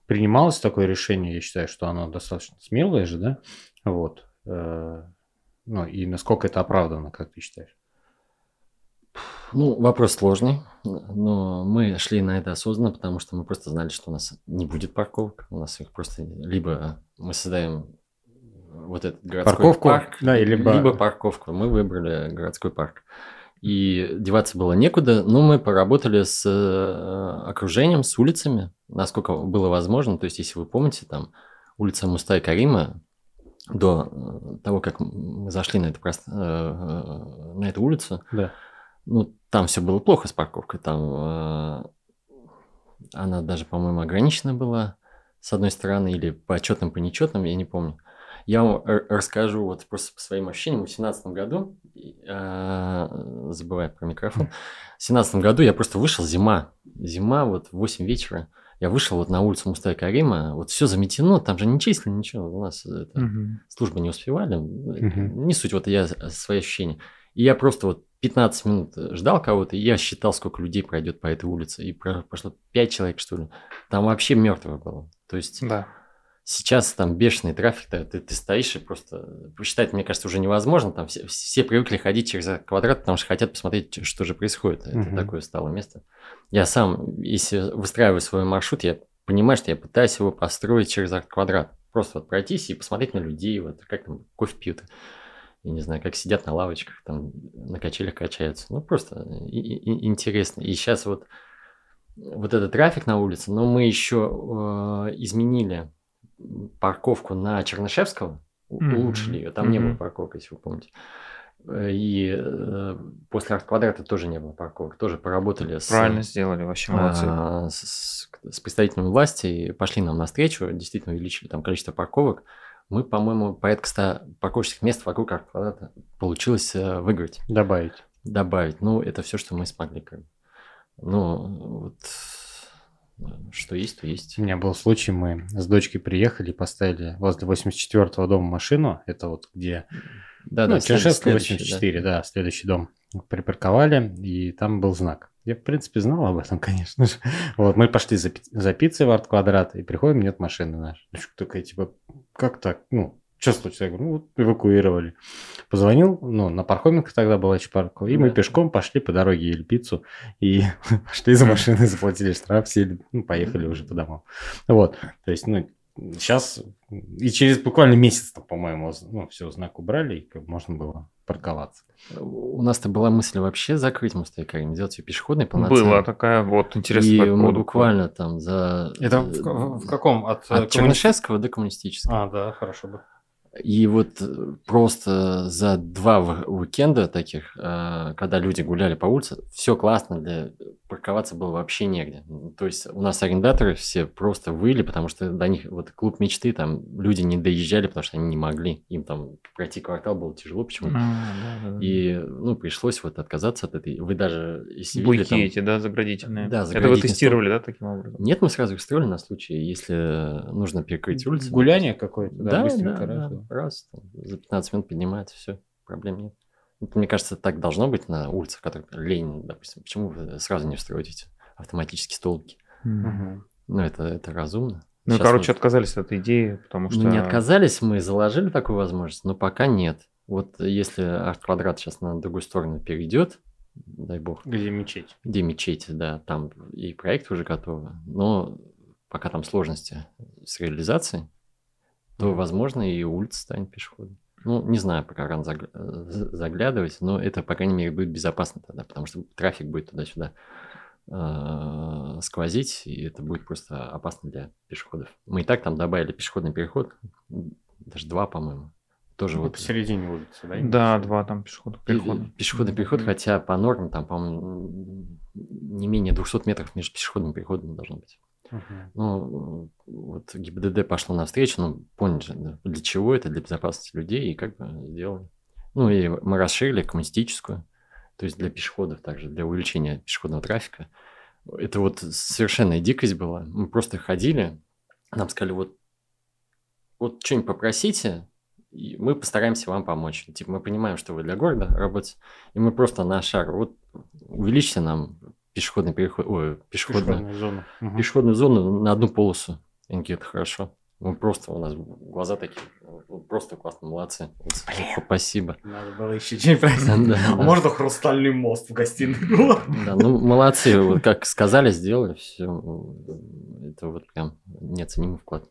B: принималось такое решение, я считаю, что оно достаточно смелое же, да? Вот. Ну, и насколько это оправдано, как ты считаешь?
C: Ну, вопрос сложный, но мы шли на это осознанно, потому что мы просто знали, что у нас не будет парковок, у нас их просто либо мы создаем вот этот городской
B: Парковку,
C: парк,
B: да, либо-
C: либо парковку. Мы выбрали городской парк. И деваться было некуда, но мы поработали с э, окружением, с улицами, насколько было возможно. То есть, если вы помните, там улица Мустай Карима, до э, того, как мы зашли на эту, прост- э, э, на эту улицу,
B: Да.
C: ну, там все было плохо с парковкой. Там она даже, по-моему, ограничена была с одной стороны, или по отчетным, по нечетным, я не помню. Я вам расскажу вот просто по своим ощущениям. В семнадцатом году, э, забывая про микрофон, в семнадцатом году я просто вышел, зима, зима, вот в 8 вечера, я вышел вот на улицу Мустая Карима, вот все заметено, там же не числили ничего, у нас это,
A: Мгм.
C: службы не успевали.
B: Мгм.
C: Не суть, вот я с- свои ощущения. И я просто вот 15 минут ждал кого-то, и я считал, сколько людей пройдет по этой улице. И про- прошло 5 человек, что ли. Там вообще мертво было. То есть
A: Да.
C: Сейчас там бешеный трафик, ты, ты, ты стоишь и просто посчитать, мне кажется, уже невозможно. Там все, все привыкли ходить через квадрат, потому что хотят посмотреть, что же происходит. Это
B: Мгм.
C: такое стало место. Я сам, если выстраиваю свой маршрут, я понимаю, что я пытаюсь его построить через этот квадрат. Просто вот пройтись и посмотреть на людей, вот как там кофе пьют. Я не знаю, как сидят на лавочках, там на качелях качаются. Ну, просто и- и- интересно. И сейчас вот, вот этот трафик на улице, но мы еще э, изменили парковку на Чернышевского. улучшили ее. Там не было
A: Мгм.
C: парковок, если вы помните. Э, И э, после арт-квадрата тоже не было парковок. Тоже поработали с,
A: Правильно сделали, вообще молодцы.
C: а, с, с представителями власти и пошли нам навстречу, действительно увеличили там количество парковок. Мы, по-моему, порядка 100 парковочных мест вокруг арт-квадрата получилось э, выиграть,
B: Добавить.
C: добавить. Ну, это все, что мы смогли. Как бы. Ну, вот что есть, то есть.
B: У меня был случай, мы с дочкой приехали поставили возле 84-го дома машину. Это вот где
C: Да,
B: ну,
C: да,
B: Чернышевская
C: следующий, да.
B: 84, да. следующий дом. Припарковали, и там был знак. Я, в принципе, знал об этом, конечно же. Вот, мы пошли за, за пиццей в арт-квадрат, и приходим, нет машины нашей. Такая, типа, как так? Ну, что случилось? Я говорю, ну, вот эвакуировали. Позвонил, ну, на парковинг тогда была парк, и мы
C: Да.
B: пешком пошли по дороге ели пиццу, и пошли за машиной, заплатили штраф, сели, ну, поехали уже по домам. Вот, то есть, ну, сейчас, и через буквально месяц, по-моему, ну, все, знак убрали, и можно было парковаться.
C: У нас-то была мысль вообще закрыть мостовиками, сделать ее пешеходной полноценной.
A: Была такая вот интересная
C: И мы буквально там за...
B: Это в, в- в каком? От, э,
C: От
B: коммуни-
C: Чернышевского до Коммунистического.
B: А, да, хорошо бы.
C: И вот э, просто за два уикенда таких, э, когда люди гуляли по улице, все классно, для парковаться было вообще негде. То есть у нас арендаторы все просто выли, потому что до них вот клуб мечты, там люди не доезжали, потому что они не могли. Им там пройти квартал было тяжело почему-то.
A: А, да, да, да.
C: И, ну, пришлось вот отказаться от этой. Вы даже, если видели,
A: Буйки
C: там-
A: эти, да, заградительные.
C: Да,
A: Это вы тестировали, да, таким образом?
C: Нет, мы сразу их строили на случай, если нужно перекрыть улицу.
B: Гуляние какое-то, да,
C: Да, да,
B: раз,
C: да, раз, там, за 15 минут поднимается, все, проблем нет. Это, мне кажется, так должно быть на улицах, которые Ленин, допустим. Почему вы сразу не встроите автоматические столбики?
B: Мгм.
C: Ну, это, это разумно.
A: Ну,
C: Щас
A: короче,
C: мы-
A: отказались от идеи, потому что...
C: ну, не отказались, мы заложили такую возможность, но пока нет. Вот если арт-квадрат сейчас на другую сторону перейдет, дай бог,
B: Где мечеть?
C: где мечеть, да, там и проект уже готовы, но пока там сложности с реализацией, то, возможно, и улица станет пешеходной. Ну, не знаю, пока рано загля- за- заглядывать, но это, по крайней мере, будет безопасно тогда, потому что трафик будет туда-сюда э, сквозить, и это будет просто опасно для пешеходов. Мы и так там добавили пешеходный переход, даже два, по-моему. Тоже
B: Ну,
C: вот
B: посередине улицы, да?
A: Да, два там пешеходных
C: Пе-
A: перехода.
C: Пешеходный переход, хотя по нормам там, по-моему, не менее 200 метров между пешеходными переходами должно быть. Ну, вот ГИБДД пошло навстречу, ну, поняли для чего это, для безопасности людей, и как бы сделали. Ну, и мы расширили коммунистическую, то есть для пешеходов также, для увеличения пешеходного трафика. Это вот совершенная дикость была. Мы просто ходили, нам сказали, вот, вот что-нибудь попросите, и мы постараемся вам помочь. Типа, мы понимаем, что вы для города работаете, и мы просто на шаг, вот, увеличьте нам пешеходный переход, ой, пешеходную,
B: Пешеходную зону. Мгм.
C: пешеходную зону на одну полосу. Они говорят, хорошо. Мы просто, у нас глаза такие, вот просто классно, молодцы. Вот, Спасибо.
B: Надо было еще что-нибудь просить.
C: Да,
B: А
C: да.
B: можно хрустальный мост в гостиной было?
C: Да, ну, молодцы, вот как сказали, сделали, все. Это вот прям неоценимый вклад.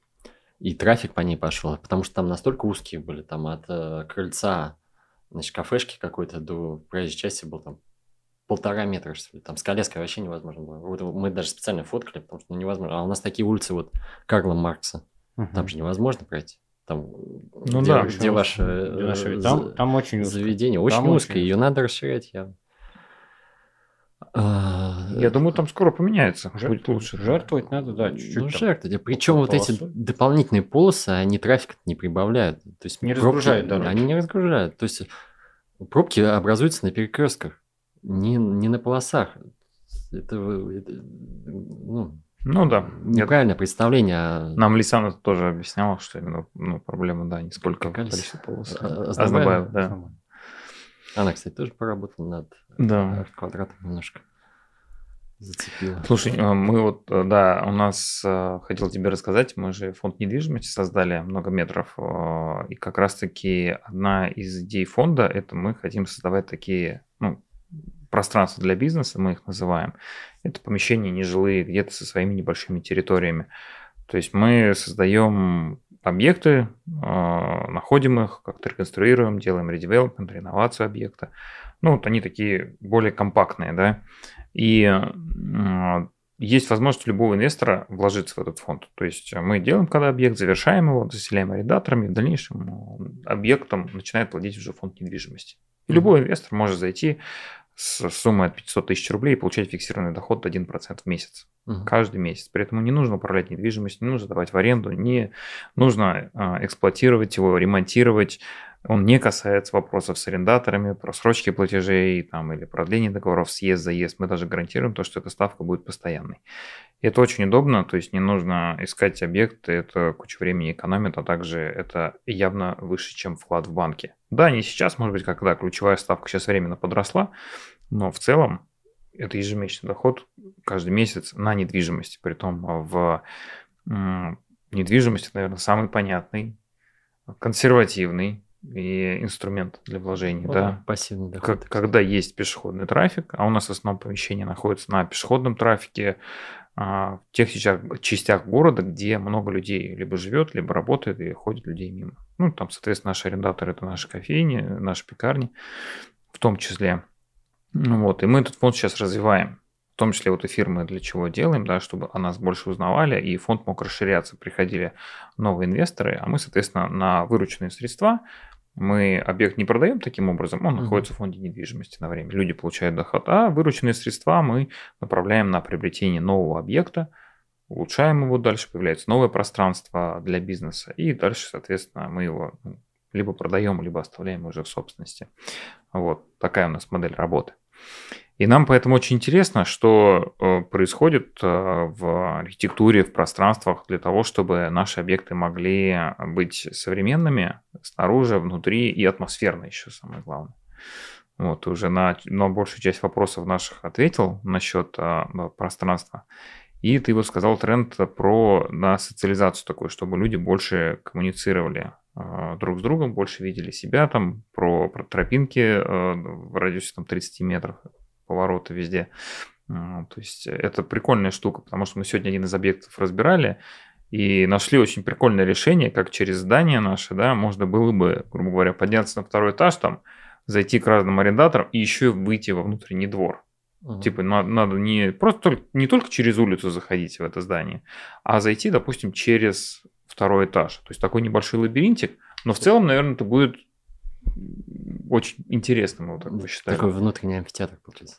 C: И трафик по ней пошел, потому что там настолько узкие были, там от э, крыльца, значит, кафешки какой-то до проезжей части был там полтора метра, что ли. Там с коляской вообще невозможно было. Вот мы даже специально фоткали, потому что ну, невозможно. А у нас такие улицы вот Карла Маркса. Там же невозможно пройти. Там,
A: Ну
C: где,
A: да,
C: где ваше э,
B: Где наше- Там, там очень узко.
C: заведение? Очень
B: Там
C: узкое,
B: очень
C: ее надо расширять явно. А,
A: Я думаю, там скоро поменяется,
B: Жер-
A: будет лучше.
B: Жертвовать надо, да, чуть-чуть.
C: Ну, жертвовать. Причем вот эти дополнительные полосы, они трафик не прибавляют. То есть
B: Не
C: пробки-
B: разгружают дороги.
C: Они не разгружают. То есть пробки образуются на перекрестках, не, не на полосах. Это, это, ну,
A: Ну да.
C: Неправильное представление. о-
A: Нам Лисана тоже объясняла, что именно ну, проблема, да, не сколько количество полос.
C: А- Азнабаева?
A: Азнабаева, да.
C: Она, кстати, тоже поработала над
A: Да.
C: э, квадратом немножко. Зацепила.
A: Слушай, э, мы вот, э, да, у нас, хотел тебе рассказать, мы же фонд недвижимости создали много метров, и как раз-таки одна из идей фонда, это мы хотим создавать такие, ну, пространства для бизнеса, мы их называем. Это помещения нежилые, где-то со своими небольшими территориями. То есть мы создаем объекты, э, находим их, как-то реконструируем, делаем редевелопмент, реновацию объекта. Ну, вот они такие более компактные, да. И м, есть возможность любого инвестора вложиться в этот фонд. То есть мы делаем, когда объект, завершаем его, заселяем арендаторами, в дальнейшем объектом начинает платить уже фонд недвижимости. И любой инвестор может зайти с суммой от 500 тысяч рублей и получать фиксированный доход 1% в месяц. Угу. Каждый месяц. При этом не нужно управлять недвижимостью, не нужно давать в аренду, не нужно а, эксплуатировать его, ремонтировать, он не касается вопросов с арендаторами, просрочки платежей там, или продления договоров, съезд-заезд. Мы даже гарантируем то, что эта ставка будет постоянной. И это очень удобно, то есть не нужно искать объекты, это кучу времени экономит, а также это явно выше, чем вклад в банке. Да, не сейчас, может быть, когда ключевая ставка сейчас временно подросла, но в целом это ежемесячный доход каждый месяц на недвижимости. Притом в недвижимости, наверное, самый понятный, консервативный, и инструмент для вложений,
C: ну,
A: да.
C: Пассивный доход.
A: Как, когда есть пешеходный трафик, а у нас основное помещение находится на пешеходном трафике, а, в тех частях, города, где много людей либо живет, либо работает и ходит людей мимо. Ну, там, соответственно, наши арендаторы – это наши кофейни, наши пекарни в том числе. Ну, вот, и мы этот фонд сейчас развиваем. В том числе вот эфир мы для чего делаем, да, чтобы о нас больше узнавали, и фонд мог расширяться. Приходили новые инвесторы, а мы, соответственно, на вырученные средства мы объект не продаем таким образом, он угу. находится в фонде недвижимости на время. Люди получают доход, а вырученные средства мы направляем на приобретение нового объекта, улучшаем его дальше, появляется новое пространство для бизнеса, и дальше, соответственно, мы его ну, либо продаем, либо оставляем уже в собственности. Вот такая у нас модель работы. И нам поэтому очень интересно, что э, происходит э, в архитектуре, в пространствах для того, чтобы наши объекты могли быть современными снаружи, внутри и атмосферно еще самое главное. Вот, уже на, на большую часть вопросов наших ответил насчет а, пространства. И ты вот сказал тренд про на социализацию такую, чтобы люди больше коммуницировали а, друг с другом, больше видели себя, там, про, про тропинки а, в радиусе там, 30 метров повороты везде. То есть это прикольная штука, потому что мы сегодня один из объектов разбирали и нашли очень прикольное решение, как через здание наше, да, можно было бы, грубо говоря, подняться на второй этаж, там, зайти к разным арендаторам и еще выйти во внутренний двор. Uh-huh. Типа надо, надо не просто только, не только через улицу заходить в это здание, а зайти, допустим, через второй этаж. То есть такой небольшой лабиринтик, но в целом, наверное, это будет очень интересным, вот так бы считаю.
C: Такой внутренний амфитеатр получается.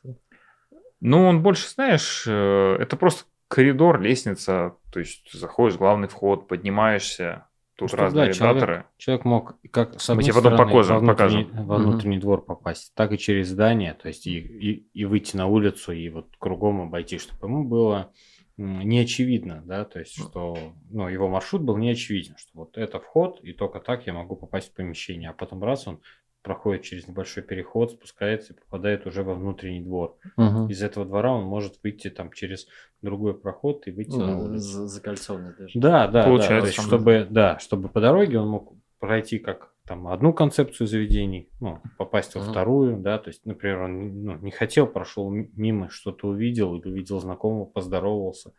A: Ну, он больше, знаешь, э, это просто коридор, лестница, то есть заходишь в главный вход, поднимаешься, тут ну, разные да,
B: человек, человек мог как
A: с одной Мы тебе потом стороны, покажем, во внутренний,
B: покажем. во внутренний угу. двор попасть, так и через здание, то есть и, и, и выйти на улицу, и вот кругом обойти, чтобы ему было не очевидно, да, то есть, что ну, его маршрут был не очевиден, что вот это вход, и только так я могу попасть в помещение, а потом раз он проходит через небольшой переход, спускается и попадает уже во внутренний двор. Угу. Из этого двора он может выйти там через другой проход и выйти ну, на улицу.
C: Закольцованный даже.
B: Да, да, Получается, да. То есть, чтобы, да, чтобы по дороге он мог пройти как там одну концепцию заведений, ну, попасть во uh вторую, да, то есть, например, он ну, не хотел, прошел мимо, что-то увидел, или увидел знакомого, поздоровался,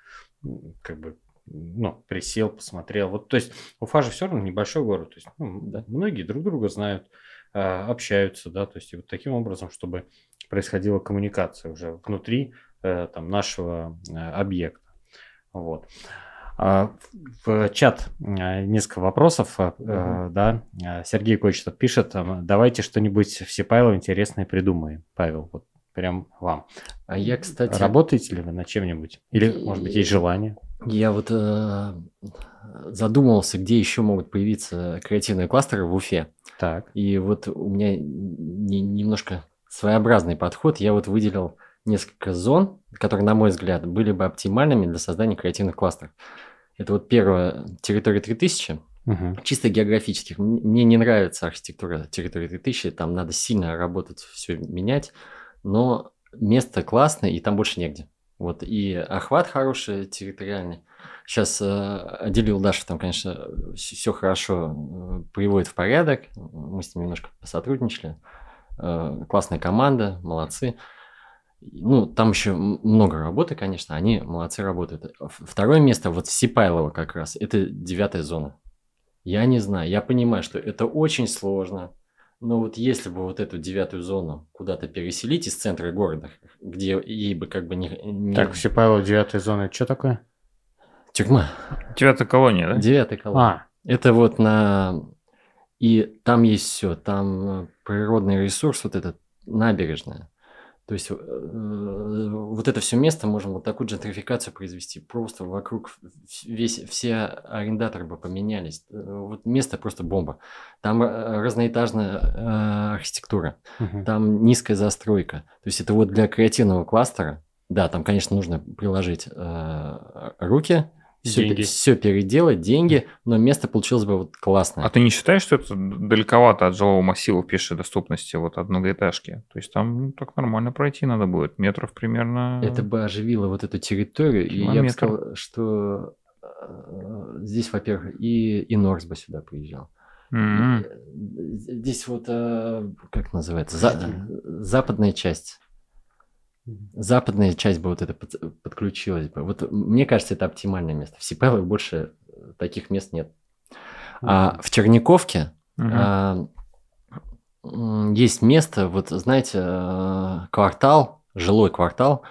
B: как бы, ну, присел, посмотрел. Вот, то есть, Уфа же все равно небольшой город, то есть, ну, да, многие друг друга знают, а, общаются, да, то есть, и вот таким образом, чтобы происходила коммуникация уже внутри э, там нашего э, объекта. Вот. А, в чат несколько вопросов, uh-huh. да. Сергей Кочетов пишет, давайте что-нибудь все Павел интересное придумаем. Павел, вот прям вам.
C: А я, кстати...
B: Работаете ли вы над чем-нибудь? Или, может быть, есть желание?
C: Я вот э, задумывался, где еще могут появиться креативные кластеры в Уфе.
B: Так.
C: И вот у меня не, немножко своеобразный подход. Я вот выделил несколько зон, которые, на мой взгляд, были бы оптимальными для создания креативных кластеров. Это вот первая территория 3000, угу. чисто географических. Мне не нравится архитектура территории 3000, там надо сильно работать, все менять, но место классное, и там больше негде. Вот, и охват хороший территориальный. Сейчас э, отделил Даша, там, конечно, все хорошо э, приводит в порядок. Мы с ним немножко посотрудничали. Э, классная команда, молодцы. Ну, там еще много работы, конечно, они молодцы работают. Второе место, вот Сипайлово как раз, это девятая зона. Я не знаю, я понимаю, что это очень сложно. Но вот если бы вот эту девятую зону куда-то переселить из центра города, где ей бы как бы не... не...
B: Так, Сипайлов, девятая зона, это что такое?
C: Тюрьма.
A: Девятая колония, да?
C: Девятая колония.
B: А,
C: Это вот на... И там есть все. Там э, природный ресурс, вот этот, набережная. То есть э, вот это все место можем вот такую джентрификацию произвести. Просто вокруг весь, все арендаторы бы поменялись. Э, Вот место просто бомба. Там э, разноэтажная э, архитектура.
B: мгм.
C: Там низкая застройка. То есть это вот для креативного кластера. Да, там, конечно, нужно приложить э, руки, все,
B: Деньги.
C: переделать, деньги, но место получилось бы вот классное.
A: А ты не считаешь, что это далековато от жилого массива в пешей доступности, вот от многоэтажки? То есть там ну, так нормально пройти надо будет, метров примерно...
C: Это бы оживило вот эту территорию, и я бы
A: Километр.
C: сказал, что э, здесь, во-первых, и, и Норс бы сюда приезжал. Э, Здесь вот, э, как называется, За- западная часть. Западная часть бы вот это под- подключилась бы. Вот мне кажется, это оптимальное место. В Сипайлове больше таких мест нет. А в Черниковке
A: Мгм.
C: а, есть место, вот знаете, э, квартал, жилой квартал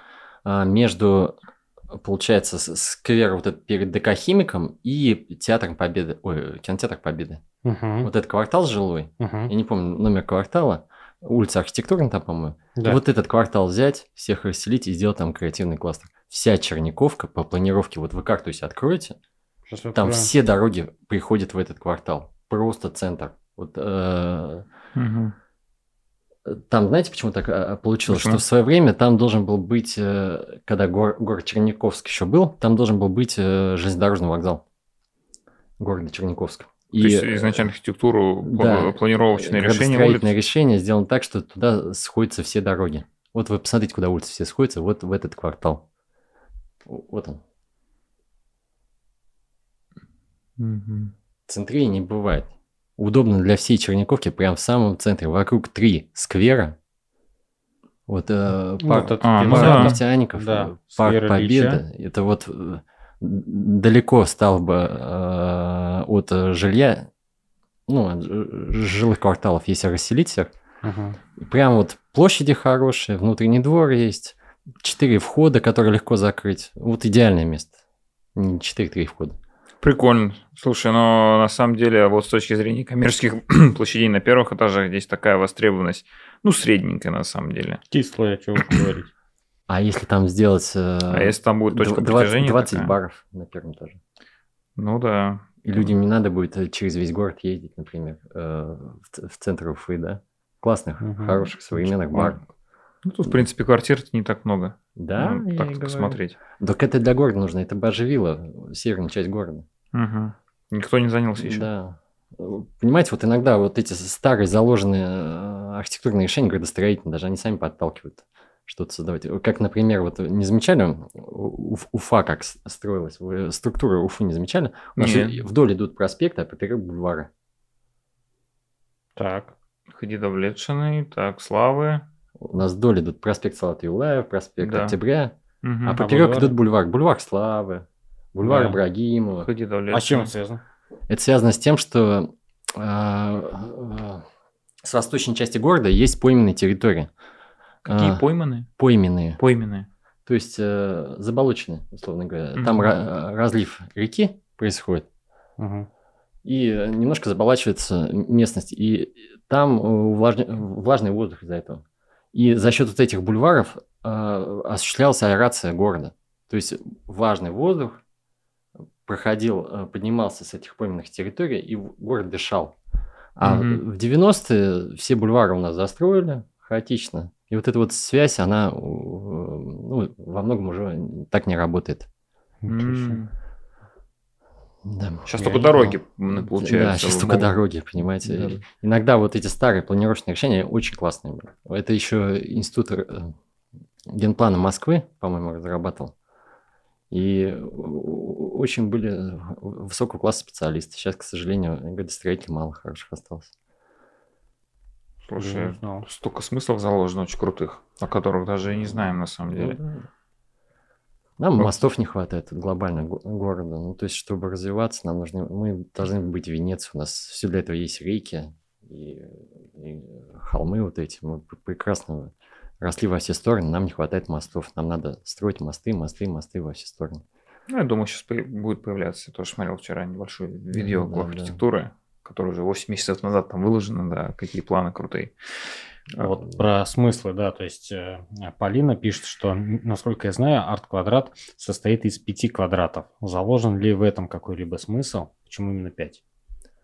C: а, между, получается, сквер вот этот перед ДК Химиком и театром Победы, ой, кинотеатр Победы.
B: Мгм.
C: Вот этот квартал жилой,
B: Мгм.
C: я не помню номер квартала, улица архитектурная там, по-моему.
B: Да.
C: Вот этот квартал взять, всех расселить и сделать там креативный кластер. Вся Черниковка по планировке, вот вы карту себе откроете,
B: Сейчас
C: там
B: открою.
C: все дороги приходят в этот квартал. Просто центр. Вот э,
A: Мгм.
C: там, знаете, почему так э, получилось?
A: Почему?
C: Что в свое время там должен был быть, э, когда гор- город Черниковск еще был, там должен был быть железнодорожный вокзал города Черниковска.
A: То есть изначально архитектуру,
C: да,
A: пла- планировочное решение улиц.
C: решение сделано так, что туда сходятся все дороги. Вот вы посмотрите, куда улицы все сходятся, вот в этот квартал. Вот он.
A: Мгм.
C: Центрее не бывает. Удобно для всей Черниковки, прям в самом центре. Вокруг три сквера. Вот э,
B: Ну,
C: парк,
B: вот
A: А, ну
C: парк
A: да.
C: нефтяников,
B: Да,
C: э, парк
B: сквер
C: Победы. Это вот э, далеко стал бы э, от жилья, ну, от жилых кварталов, если расселить всех.
B: Мгм.
C: Прям вот площади хорошие, внутренний двор есть, четыре входа, которые легко закрыть. Вот идеальное место. Не четыре, три входа.
A: Прикольно. Слушай, но на самом деле, вот с точки зрения коммерческих площадей на первых этажах, здесь такая востребованность, ну, средненькая на самом деле.
B: Кислое, что говорить.
C: А если там сделать... э,
A: А если там будет точка
C: дв- 20,
A: притяжения
C: 20
A: такая?
C: баров на первом этаже.
A: Ну да.
C: И людям не надо будет э, через весь город ездить, например, э, в, центр Уфы, да? Классных,
B: Мгм.
C: хороших, современных баров.
A: Ну, тут, в принципе, квартир не так много.
C: Да,
A: Ну,
C: я
A: так
C: и говорю.
A: посмотреть.
C: Так это для города нужно, это бы оживило северную часть города.
A: Мгм. Никто не занялся еще.
C: Да. Понимаете, вот иногда вот эти старые заложенные архитектурные решения градостроительные, даже они сами подталкивают что-то создавать. Как, например, вот не замечали Уф- Уфа как строилась? Вы структуру Уфы не замечали? У нас вдоль идут проспекты, а поперек бульвары.
B: Так.
A: Ходидовлетшины, так, Славы.
C: У нас вдоль идут проспект Салата Юлаев, проспект
A: Да.
C: Октября,
A: Мгм.
C: а поперек
B: бульвары?
C: идут бульвар. Бульвар Славы, бульвар
B: Да.
C: Ибрагимова.
A: Ходидовлетшины.
B: А с чем это связано?
C: Это связано с тем, что э, э, с восточной части города есть пойменные территории.
A: Какие
C: А,
A: пойманы?
C: Пойменные.
A: Пойменные.
C: То есть э, заболоченные, условно говоря.
A: Мгм.
C: Там ра- разлив реки происходит.
B: Мгм.
C: И э, немножко заболачивается местность. И там э, увлажня- влажный воздух из-за этого. И за счет вот этих бульваров э, осуществлялась аэрация города. То есть влажный воздух проходил, э, поднимался с этих пойменных территорий, и город дышал. А
A: Мгм.
C: в 90-е все бульвары у нас застроили хаотично. И вот эта вот связь, она э, ну, во многом уже так не работает. Да.
A: Сейчас только
B: не
A: дороги,
C: Да,
A: получается.
C: сейчас
A: в
C: только
A: новом-
C: дороги, понимаете.
A: Да.
C: Иногда вот эти старые планировочные решения очень классные были. Это еще институт э, генплана Москвы, по-моему, разрабатывал. И очень были высокого класса специалисты. Сейчас, к сожалению, градостроителей мало хороших осталось.
B: Я
A: Слушай,
B: не знал.
A: столько смыслов заложено очень крутых, о которых даже и не знаем на самом деле.
C: Ну да. Нам
A: Ну.
C: мостов не хватает глобально го- города. Ну, то есть, чтобы развиваться, нам нужны, мы должны быть в Венеции. У нас все для этого есть реки. и, и холмы вот эти, мы прекрасно росли во все стороны, нам не хватает мостов, нам надо строить мосты, мосты, мосты во все стороны.
A: Ну, я думаю, сейчас будет появляться. Я тоже смотрел вчера небольшое видео да, архитектуры, да. Которое уже 8 месяцев назад там выложено, да, какие планы крутые.
B: Вот про смыслы, да, то есть э, Полина пишет, что, насколько я знаю, арт-квадрат состоит из пяти квадратов. Заложен ли в этом какой-либо смысл? Почему именно пять?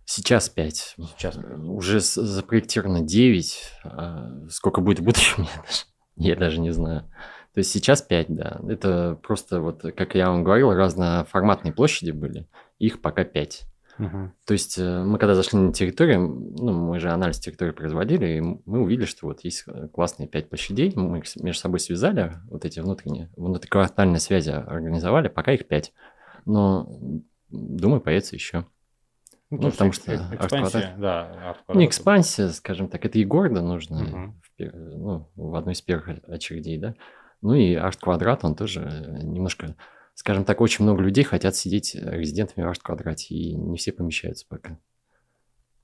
C: Сейчас 5.
B: Сейчас 5.
C: Уже запроектировано 9. А сколько будет в будущем, я даже, я даже не знаю. То есть сейчас 5, да. Это просто вот, как я вам говорил, разноформатные площади были. Их пока 5. Угу. То есть э, мы когда зашли на территорию, ну, мы же анализ территории производили, и мы увидели, что вот есть э, классные 5 площадей, мы их между собой связали, вот эти внутренние, внутриквартальные связи организовали, пока их 5. Но, думаю, появится еще.
B: Ну, ну потому что экспансия, да.
C: Не экспансия, скажем так, это и города нужно угу. в, ну, в одной из первых очередей, да. Ну и арт-квадрат, он тоже немножко, скажем так, очень много людей хотят сидеть резидентами в арт-квадрате, и не все помещаются пока.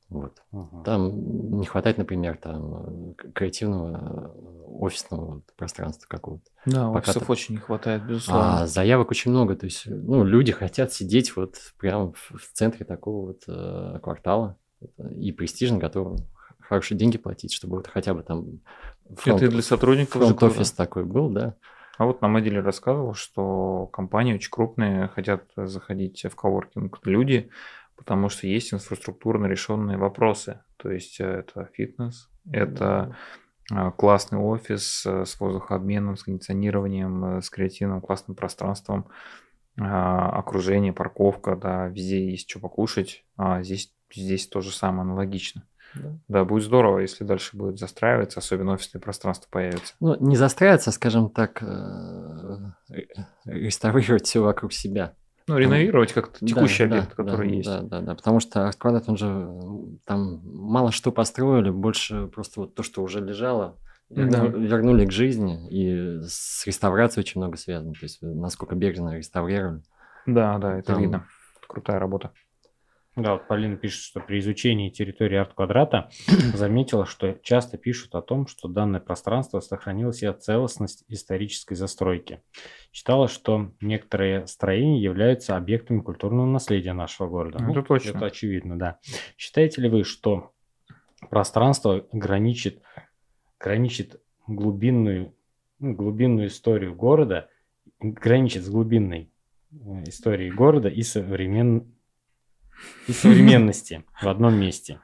C: Вот. Угу. Там не хватает, например, там креативного офисного пространства какого-то.
A: Да, Пока офисов
C: там...
A: очень не хватает, безусловно.
C: А заявок очень много, то есть, ну, люди хотят сидеть вот прямо в центре такого вот э, квартала и престижно готовы хорошие деньги платить, чтобы вот хотя бы там
A: фронт, Это для сотрудников
C: фронт-офис такой был, да.
A: А вот нам отделе рассказывал, что компании очень крупные хотят заходить в коворкинг люди, потому что есть инфраструктурно решенные вопросы. То есть э, это фитнес, это а, классный офис э, с воздухообменом, с кондиционированием, э, с креативным классным пространством, а, окружение, парковка, да, везде есть что покушать, а здесь, здесь то же самое аналогично. Да. да, будет здорово, если дальше будет застраиваться, особенно офисное пространство появится.
C: Ну, не застраиваться, скажем так, реставрировать все вокруг себя.
A: Ну, реновировать как-то текущий да, объект,
C: да,
A: который
C: да,
A: есть.
C: Да, да, да, потому что арт-квадрат, он же там мало что построили, больше просто вот то, что уже лежало, да. вернули к жизни, и с реставрацией очень много связано, то есть насколько бережно реставрировали.
A: Да, да, это там... видно. Крутая работа.
B: Да, вот Полина пишет, что при изучении территории арт-квадрата заметила, что часто пишут о том, что данное пространство сохранило себе целостность исторической застройки. Читала, что некоторые строения являются объектами культурного наследия нашего города.
A: Ну, это точно.
B: Это очевидно, да. Считаете ли вы, что пространство граничит, граничит глубинную, ну, глубинную историю города, граничит с глубинной э, историей города и современ и современности в одном месте.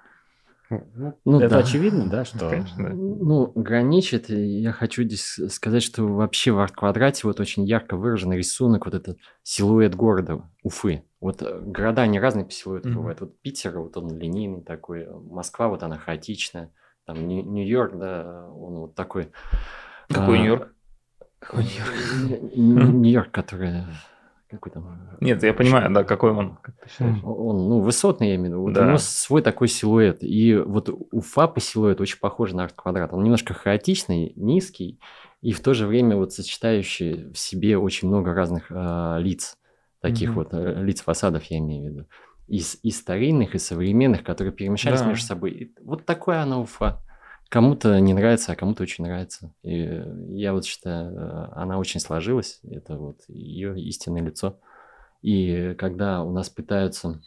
B: Ну, ну, это да. очевидно, да, что... Конечно, да.
C: Ну, граничит, я хочу здесь сказать, что вообще в арт-квадрате вот очень ярко выраженный рисунок, вот этот силуэт города Уфы. Вот э, города, они разные по силуэту mm-hmm. бывают. Вот Питер, вот он линейный такой, Москва, вот она хаотичная, там Нью-Йорк, да, он вот такой...
A: Какой а, Нью-Йорк?
C: Какой Нью-Йорк? Нью-Йорк, который
A: какой там? Нет, я понимаю, да, какой он. Как
C: он, ну, высотный, я имею в виду. Вот да. У него свой такой силуэт. И вот Уфа по силуэту очень похож на арт-квадрат. Он немножко хаотичный, низкий, и в то же время вот сочетающий в себе очень много разных э, лиц. Таких mm-hmm. вот э, лиц фасадов, я имею в виду. И, и старинных, и современных, которые перемещались да. между собой. И вот такое она Уфа. Кому-то не нравится, а кому-то очень нравится. И я вот считаю, она очень сложилась. Это вот ее истинное лицо. И когда у нас пытаются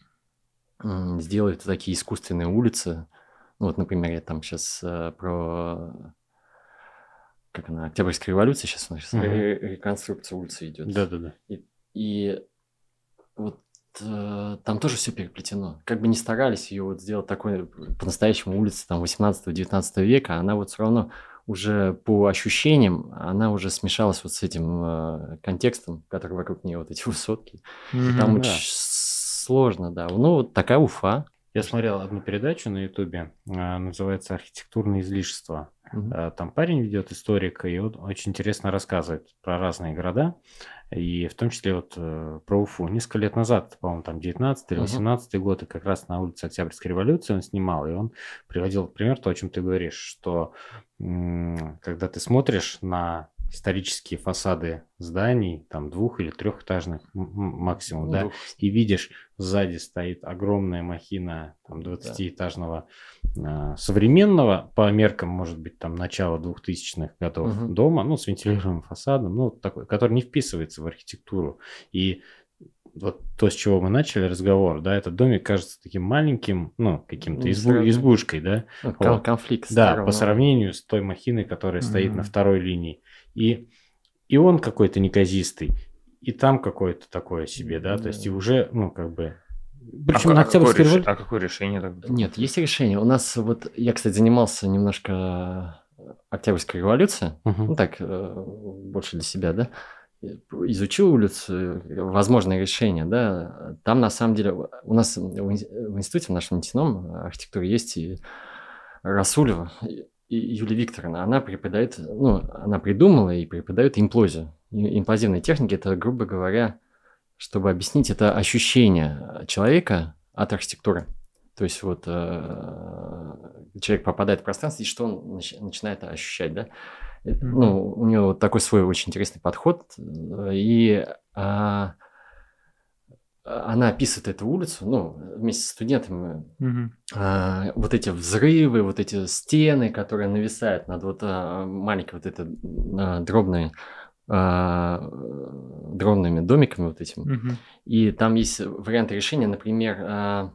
C: сделать такие искусственные улицы, ну вот, например, я там сейчас э, про как она, Октябрьская революция сейчас у нас сейчас mm-hmm. реконструкция улицы идет.
B: Да-да-да.
C: И, и вот э, там тоже все переплетено. Как бы ни старались ее вот сделать такой по-настоящему улице там 18-19 века, она вот все равно уже по ощущениям, она уже смешалась вот с этим э, контекстом, который вокруг нее, вот эти высотки. Mm-hmm, и там да. очень сложно, да. Ну, вот такая Уфа.
B: Я смотрел одну передачу на Ютубе, э, называется «Архитектурное излишество». Mm-hmm. Там парень ведет историка, и он очень интересно рассказывает про разные города. И в том числе вот э, про Уфу. Несколько лет назад, по-моему, там 19 или 18 uh-huh. год, и как раз на улице Октябрьской революции он снимал, и он приводил пример то, о чем ты говоришь, что м- когда ты смотришь на исторические фасады зданий, там двух- или трехэтажных максимум,
C: Ну,
B: да,
C: двух-
B: и видишь, сзади стоит огромная махина там 20-этажного а, современного, по меркам, может быть, там начала 2000-х годов
C: Мгм.
B: дома, ну, с вентилируемым фасадом, ну, такой, который не вписывается в архитектуру. И вот то, с чего мы начали разговор, да, этот домик кажется таким маленьким, ну, каким-то
C: Ну,
B: избу- избушкой, да,
C: ну, кон-
B: Вот.
C: конфликт.
B: да, по сравнению с той махиной, которая стоит на второй линии. И, и он какой-то неказистый, и там какое-то такое себе, да, то есть и уже, ну, как бы...
A: А
B: Причем
A: ка-
B: на
A: а какое
B: Октябрьской
A: реш-
B: революции...
A: А какое решение тогда?
C: Нет, есть решение. У нас вот, я, кстати, занимался немножко э, Октябрьской революцией.
B: Мгм.
C: Ну так, э, больше для себя, да. Изучил улицу, э, возможные решения, да. Там, на самом деле, у нас в ин- в институте, в нашем нефтяном архитектуре есть и Расулева, Юлия Викторовна. Она преподает, ну, она придумала и преподает имплозию. И- Имплозивные техники – это, грубо говоря, чтобы объяснить, это ощущение человека от архитектуры. То есть вот э, человек попадает в пространство, и что он нач- начинает ощущать, да? Это. Ну, у него вот такой свой очень интересный подход, э, и а, она описывает эту улицу, ну, вместе с студентами,
A: Мгм.
C: а, вот эти взрывы, вот эти стены, которые нависают над вот а, маленькой вот этой а, дробной а, дробными домиками вот этими.
A: Мгм.
C: И там есть варианты решения, например, а,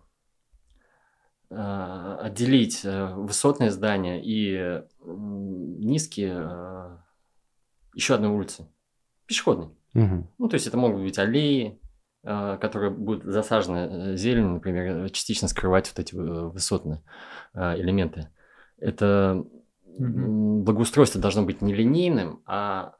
C: а, отделить а, высотные здания и низкие а, еще одной улицы, пешеходной.
B: Мгм.
C: Ну, то есть это могут быть аллеи, которые будут засажены э, зеленью, например, э, частично скрывать вот эти э, высотные элементы. Это благоустройство должно быть не линейным, а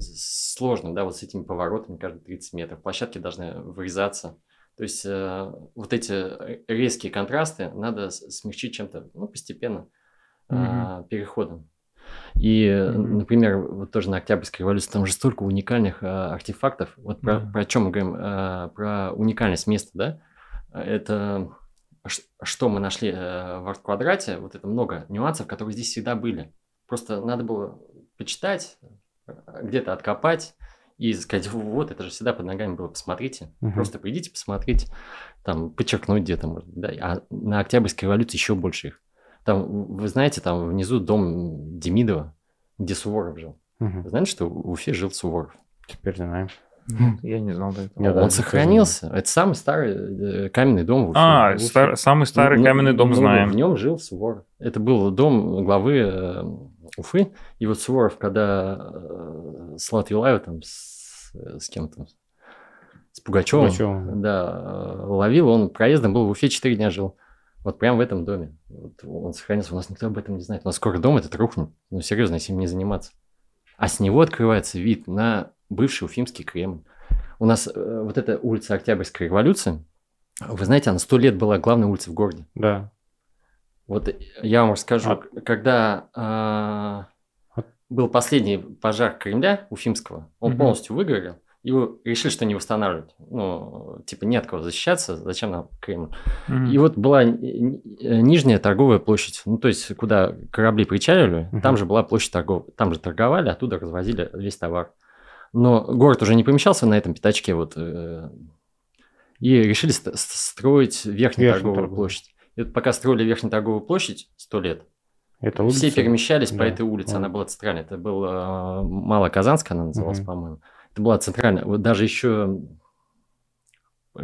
C: сложным, да, вот с этими поворотами каждые 30 метров. Площадки должны вырезаться. То есть э, вот эти э, резкие контрасты надо смягчить чем-то, ну, постепенно, а, переходом. И, э,
A: Мгм.
C: например, вот тоже на Октябрьской революции там же столько уникальных а, артефактов. Вот про,
A: Да.
C: про чем мы говорим? А, про уникальность места, да? Это ш- что мы нашли э, в арт-квадрате, вот это много нюансов, которые здесь всегда были. Просто надо было почитать, э, где-то откопать и сказать, вот, это же всегда под ногами было, посмотрите.
B: Мгм.
C: Просто придите, посмотрите, там, подчеркнуть где-то, может да. А на Октябрьской революции еще больше их. Там, вы знаете, там внизу дом Демидова, где Суворов жил. Вы знаете, что в Уфе жил Суворов?
B: Теперь знаем.
A: Нет, Я не знал до этого.
B: Я
C: Он сохранился. Это самый старый э, каменный дом в Уфе.
A: А,
C: В Уфе.
A: стар- самый старый
C: Ну,
A: каменный дом
C: ну,
A: знаем.
C: В нем жил Суворов. Это был дом главы э, Уфы. И вот Суворов, когда э, Слат Юлаева там с, с кем то с Пугачевым,
B: Пугачёвым.
C: да, э, ловил, он проездом был в Уфе 4 дня жил. Вот прямо в этом доме. Вот он сохранился. У нас никто об этом не знает. У нас скоро дом этот рухнет. Ну, серьезно, если им не заниматься. А с него открывается вид на бывший Уфимский Кремль. У нас э, вот эта улица Октябрьской революции, вы знаете, она сто лет была главной улицей в городе.
B: Да.
C: Вот я вам расскажу,
B: А-
C: когда
B: Вот.
C: был последний пожар Кремля Уфимского, он
A: Мгм.
C: полностью выгорел, его решили, что не восстанавливать. Ну, типа, нет кого защищаться, зачем нам Кремль?
A: Мгм.
C: И вот была ни- ни- нижняя торговая площадь, ну, то есть, куда корабли причаливали,
B: Мгм.
C: там же была площадь торговая, там же торговали, оттуда развозили весь товар. Но город уже не помещался на этом пятачке, вот, э, и решили ст- ст- строить верхнюю
B: Верхнюю
C: торговую
B: торговую.
C: площадь. И вот пока строили верхнюю торговую площадь сто лет,
B: Это улица?
C: все перемещались по
B: Да.
C: этой улице,
B: Да.
C: она была центральная. Это была Малоказанская, она называлась,
B: Мгм.
C: по-моему. Это была центральная. Вот даже еще,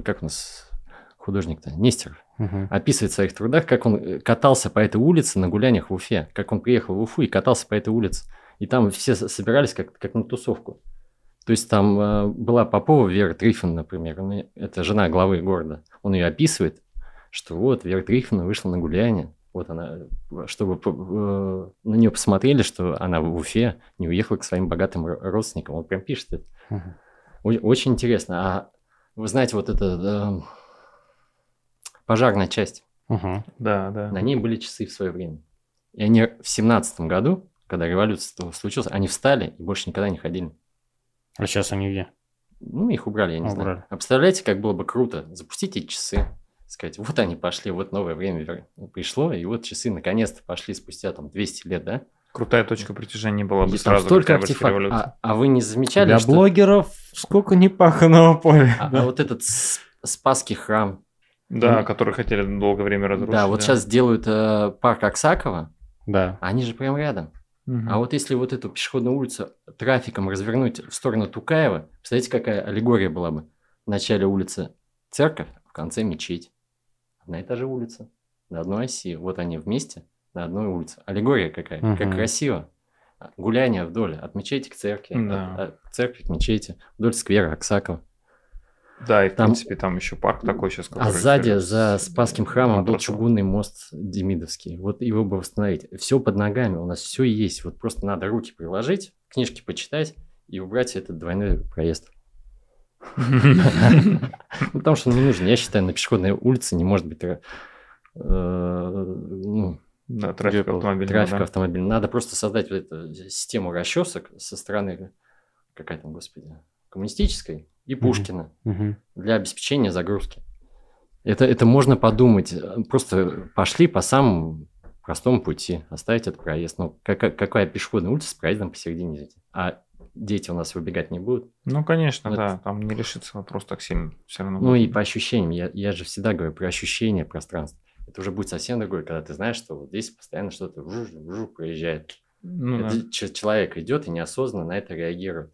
C: как у нас художник-то, Нестеров,
B: Мгм.
C: описывает в своих трудах, как он э, катался по этой улице на гуляниях в Уфе, как он приехал в Уфу и катался по этой улице. И там все собирались как, как на тусовку. То есть там э, была Попова Вера Трифон, например, она- это жена главы города. Он ее описывает, что вот Вера Трифона вышла на гуляние, вот она, чтобы э, на нее посмотрели, что она в Уфе не уехала к своим богатым ро- родственникам. Он прям пишет это. Очень интересно. А вы знаете, вот эта э, пожарная часть,
B: Мгм.
A: Да, да.
C: на ней были часы в свое время. И они в семнадцатом году, когда революция случилась, они встали и больше никогда не ходили.
B: А сейчас они где?
C: Ну, их убрали, я не
B: Убрали.
C: знаю. А представляете, как было бы круто запустить эти часы, сказать, вот они пошли, вот новое время пришло, и вот часы наконец-то пошли спустя там 200 лет, да?
A: Крутая точка притяжения была бы сразу.
C: столько артефактов.
A: революция.
C: А, а вы не замечали,
B: Для
C: что...
B: блогеров сколько непаханного поля.
C: А, а
B: да.
C: вот этот Спасский храм,
A: Да,
C: Мгм.
A: который хотели долгое время разрушить.
C: да, вот сейчас делают э, парк Аксакова,
B: Да.
C: а они же прям рядом.
A: Мгм.
C: А вот если вот эту пешеходную улицу трафиком развернуть в сторону Тукаева, представляете, какая аллегория была бы? В начале улицы церковь, в конце мечеть. Одна и та же улица, на одной оси. Вот они вместе на одной улице. Аллегория какая, как
B: Мгм.
C: красиво. Гуляние вдоль, от мечети к церкви,
A: Да.
C: от, от церкви к мечети, вдоль сквера Аксакова.
A: Да, и в
C: Там-
A: принципе там еще парк такой сейчас.
C: А сзади, за Спасским храмом, был
A: матрасом.
C: чугунный мост Демидовский. Вот его бы восстановить. Все под ногами, у нас все есть. Вот просто надо руки приложить, книжки почитать и убрать этот двойной проезд. Ну, Потому что он не нужен. Я считаю, на пешеходной улице не может быть э, ну,
A: Да, трафик автомобильного.
C: трафика
A: да.
C: автомобиля. Надо просто создать вот эту систему расчесок со стороны, какая там, господи, коммунистической и. Пушкина
B: Мгм.
C: для обеспечения загрузки. Это, это можно подумать. Просто пошли по самому простому пути, оставить этот проезд. Ну, какая, какая пешеходная улица с проездом посередине? А дети у нас выбегать не будут.
A: Ну, конечно,
C: Вот.
A: да, там не решится вопрос так сильно. Все равно.
C: Ну и по ощущениям. Я, я же всегда говорю про ощущение пространства. Это уже будет совсем другое, когда ты знаешь, что вот здесь постоянно что-то вжух, вжух проезжает.
A: Ну, да.
C: Это человек идет и неосознанно на это реагирует.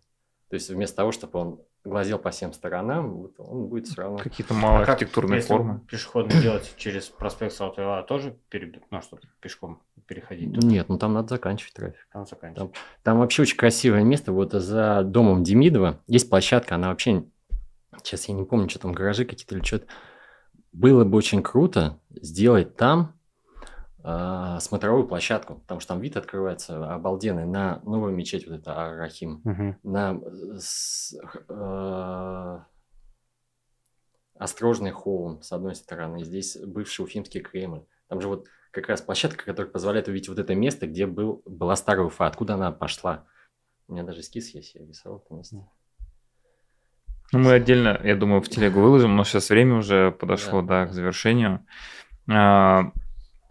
C: То есть вместо того, чтобы он глазел по всем сторонам, вот он будет все равно...
A: Какие-то малые
B: А как,
A: архитектурные
B: если
A: формы.
B: пешеходный делать через проспект Салтыва, тоже перед... ну, чтобы пешком переходить?
C: Нет, ну там надо заканчивать трафик.
B: Там заканчивать.
C: Там вообще очень красивое место. Вот за домом Демидова есть площадка. Она вообще... Сейчас я не помню, что там, гаражи какие-то или что-то. Было бы очень круто сделать там а, смотровую площадку, потому что там вид открывается обалденный на новую мечеть, вот это Ар-Рахим,
B: Мгм.
C: на э, с- э, Острожный холм, с одной стороны, здесь бывший Уфимский Кремль. Там же вот как раз площадка, которая позволяет увидеть вот это место, где был, была старая Уфа, откуда она пошла. У меня даже эскиз есть, я рисовал это место.
A: Ну, мы отдельно, я думаю, в телегу выложим, но сейчас время уже подошло,
C: Да.
A: да, к завершению. А,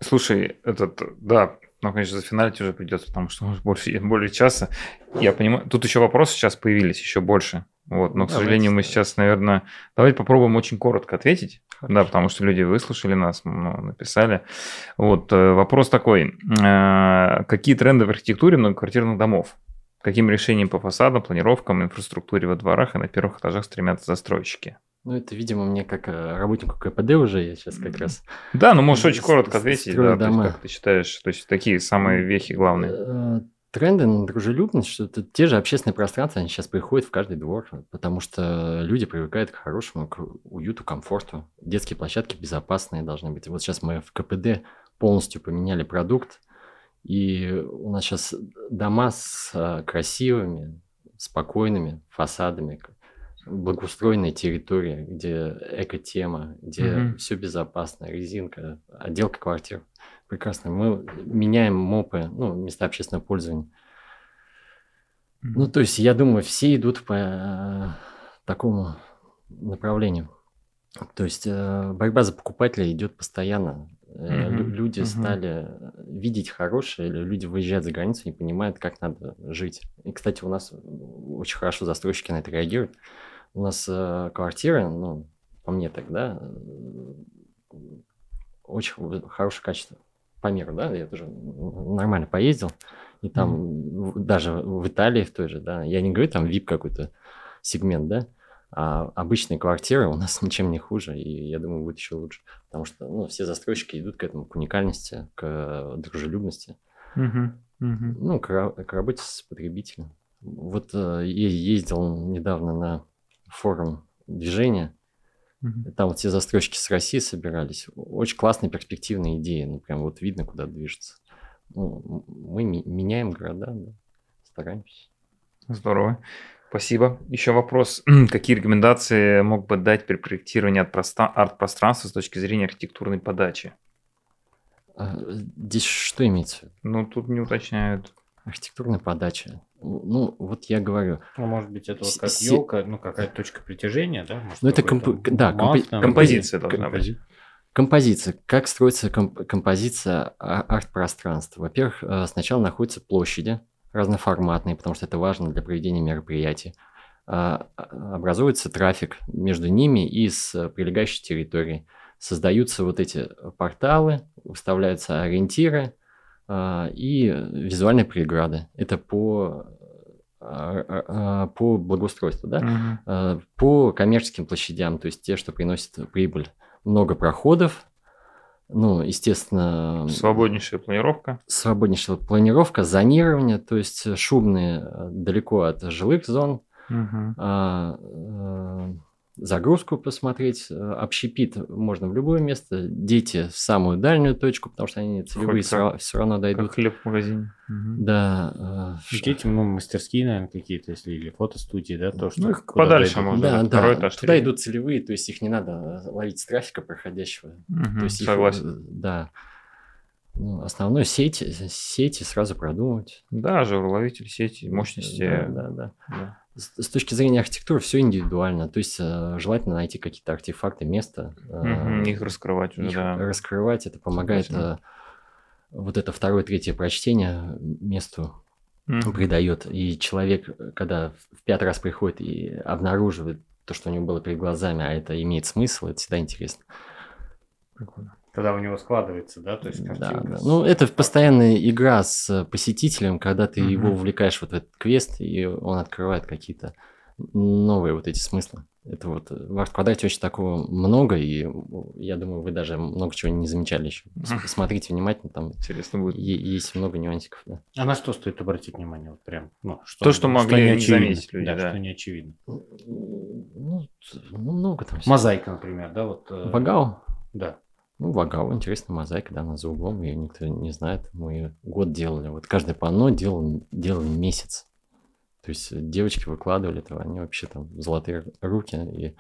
A: слушай, этот, да, ну, конечно, зафиналить уже придется, потому что уже больше, более часа. Я понимаю, тут еще вопросы сейчас появились, еще больше. Вот, но, к
C: Давайте,
A: сожалению, мы сейчас, наверное, давайте попробуем очень коротко ответить. Да, потому что люди выслушали нас, ну, написали. Вот, э, вопрос такой. Э, Какие тренды в архитектуре многоквартирных домов? Каким решением по фасадам, планировкам, инфраструктуре во дворах и на первых этажах стремятся застройщики?
C: Ну, это, видимо, мне как э, работнику КПД уже, я сейчас как раз...
A: Да, ну можешь очень коротко ответить, да, то есть как ты считаешь, то есть такие самые вехи главные.
C: Э, Тренды на дружелюбность, что это те же общественные пространства, они сейчас приходят в каждый двор, потому что люди привыкают к хорошему, к уюту, комфорту. Детские площадки безопасные должны быть. Вот сейчас мы в КПД полностью поменяли продукт, и у нас сейчас дома с э, красивыми, спокойными фасадами, благоустроенная территория, где эко-тема, где
A: Мгм.
C: все безопасно, резинка, отделка квартир. Прекрасно. Мы меняем МОПы, ну, места общественного пользования. Ну, то есть, я думаю, все идут по э, такому направлению. То есть, э, борьба за покупателя идет постоянно.
A: Мгм,
C: Люди
A: мгм.
C: стали видеть хорошее, или люди выезжают за границу и понимают, как надо жить. И, кстати, у нас очень хорошо застройщики на это реагируют. У нас э, квартиры, ну, по мне так, да, э, очень хорошее качество. По миру, да, я тоже нормально поездил. И там в- даже в Италии в той же, да, я не говорю там VIP какой-то сегмент, да, а обычные квартиры у нас ничем не хуже, и я думаю, будет еще лучше. Потому что ну, все застройщики идут к этому, к уникальности, к дружелюбности, ну, к, к работе с потребителем. Вот э, я ездил недавно на форум движения, там вот все застройщики с России собирались. Очень классные перспективные идеи. Ну, прям вот видно, куда движется. Ну, мы меняем города, да, стараемся.
A: Здорово. Спасибо. Еще вопрос. Какие рекомендации мог бы дать при проектировании арт-пространства с точки зрения архитектурной подачи?
C: А, Здесь что имеется?
A: Ну, тут не уточняют.
C: Архитектурная подача. Ну, вот я говорю.
B: Ну, может быть, это вот как
C: с-
B: елка, ну, какая-то точка притяжения, да? Может,
C: Ну, это компо- да, компо-
B: там,
A: Композиция должна быть.
B: компози-
C: Композиция. Как строится комп- композиция а- арт-пространства? Во-первых, э, сначала находятся площади разноформатные, потому что это важно для проведения мероприятий. А, а, образуется трафик между ними и с прилегающей территорией. Создаются вот эти порталы, выставляются ориентиры а, и визуальные преграды. Это по по благоустройству, да. А, по коммерческим площадям, то есть те, что приносят прибыль. Много проходов, ну, естественно,
A: Свободнейшая планировка.
C: свободнейшая планировка, зонирование, то есть шумные э, далеко от жилых зон,
A: Мгм.
C: а, э, загрузку посмотреть, э, общепит можно в любое место, дети в самую дальнюю точку, потому что они целевые
A: Хоть
C: все равно
A: Как
C: дойдут.
A: хлеб в магазине. Мгм.
C: Да, э,
B: Дети, ну, мастерские, наверное, какие-то, если или фотостудии, да, то, что
A: Ну, их
B: куда
A: подальше
B: дойдут.
A: можно.
C: да, да,
A: второй этаж,
C: туда
A: третий.
C: идут целевые, то есть их не надо э, ловить с трафика проходящего.
A: Мгм,
C: То есть их,
A: Согласен.
C: э, да. Ну, основную сеть, сети сразу продумывать.
A: Да, жировловитель сети, мощности.
C: Да, да, да.
A: да.
C: С, с точки зрения архитектуры все индивидуально. То есть э, желательно найти какие-то артефакты, место.
A: Мгм, Их раскрывать уже,
C: их
A: да.
C: раскрывать. Это помогает
A: Согласен.
C: э, вот это второе, третье прочтение месту
A: Мгм.
C: придает. И человек, когда в пятый раз приходит и обнаруживает то, что у него было перед глазами, а это имеет смысл, это всегда интересно.
A: Прикольно.
B: Когда у него складывается, да, то есть
C: Да,
B: картинка.
C: да.
B: с-
C: Ну, это постоянная игра с э, посетителем, когда ты его
A: Мгм.
C: увлекаешь вот в этот квест, и он открывает какие-то новые вот эти смыслы. Это вот э, в арт-квадрате очень такого много, и я думаю, вы даже много чего не замечали еще. С-
A: Мгм.
C: Посмотрите внимательно, там
A: Интересно будет.
C: е- есть много нюансиков. Да.
B: А на что стоит обратить внимание? Вот прям, ну, что,
A: То, что могли не
B: очевидно.
A: заметить люди,
B: да,
A: да.
B: что не очевидно.
C: Ну, ну, много там. всего.
B: Мозаика, например, да, вот. э,
C: Вагау.
B: Да.
C: Ну, Вагау, интересная мозаика, да, она за углом, ее никто не знает. Мы её год делали. Вот каждое панно делал, делал месяц. То есть девочки выкладывали это, они вообще там золотые руки. И...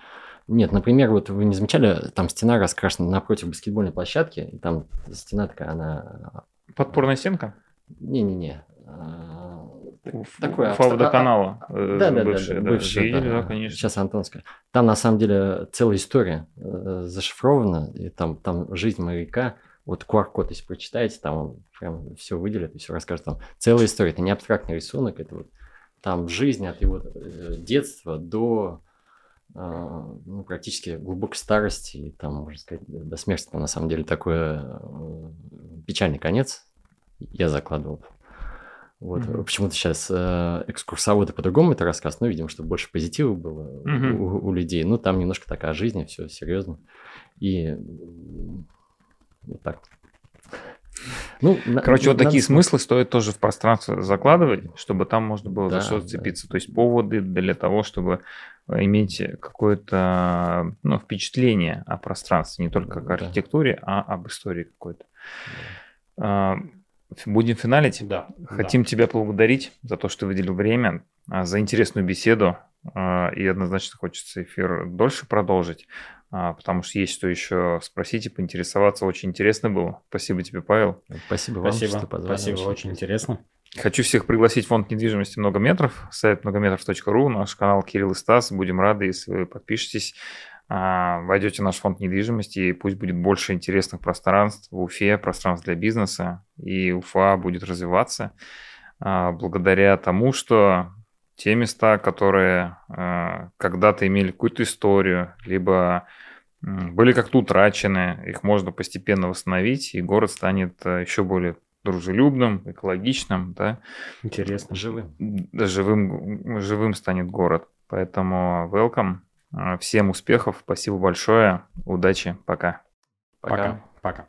C: Нет, например, вот вы не замечали, там стена раскрашена напротив баскетбольной площадки, и там стена такая, она...
A: Подпорная стенка?
C: Не-не-не. А, Такое
A: Уфа
C: абстра-
A: водоканала. э,
C: Да, да, да,
A: бывшая,
C: да, бывшая,
A: Видели,
C: да.
A: да, конечно.
C: Сейчас Антонская. Там на самом деле целая история э, зашифрована, и там, там жизнь моряка. Вот QR-код, если прочитаете, там он прям все выделит и все расскажет. Там целая история. Это не абстрактный рисунок, это вот там жизнь от его э, детства до э, ну, практически глубокой старости, и там, можно сказать, до до смерти. Там, на самом деле такой э, печальный конец я закладывал. Вот.
A: Мгм.
C: Почему-то сейчас э, экскурсоводы по-другому это рассказывают. Ну, видимо, чтобы больше позитива было
A: Мгм.
C: у, у людей. Ну, там немножко такая жизнь, все серьезно. И вот так. Ну, на-
A: Короче, вот
C: надо
A: такие
C: см-
A: смыслы стоит тоже в пространство закладывать, чтобы там можно было
C: Да,
A: за что
C: да.
A: зацепиться. То есть поводы для того, чтобы иметь какое-то ну, впечатление о пространстве, не только
C: Да.
A: о архитектуре, а об истории какой-то. А, ф- Будем финалить.
B: Да.
A: Хотим тебя поблагодарить за то, что выделил время, а, за интересную беседу. а, И однозначно хочется эфир дольше продолжить, а, потому что есть что еще спросить и поинтересоваться. Очень интересно было. Спасибо тебе, Павел.
C: Спасибо
B: Да.
C: вам,
B: Спасибо,
C: что позвали.
B: спасибо, очень интересно.
A: Хочу всех пригласить в фонд недвижимости «Много метров», сайт многометров.ру, наш канал Кирилл и Стас. Будем рады, если вы подпишетесь, войдете в наш фонд недвижимости, и пусть будет больше интересных пространств в Уфе, пространств для бизнеса, и Уфа будет развиваться а, благодаря тому, что те места, которые а, когда-то имели какую-то историю, либо были как-то утрачены, их можно постепенно восстановить, и город станет а, еще более дружелюбным, экологичным, да,
B: Интересно.
C: Живым.
A: живым, живым станет город. Поэтому welcome. Всем успехов, спасибо большое, удачи, пока.
C: Пока.
B: Пока. Пока.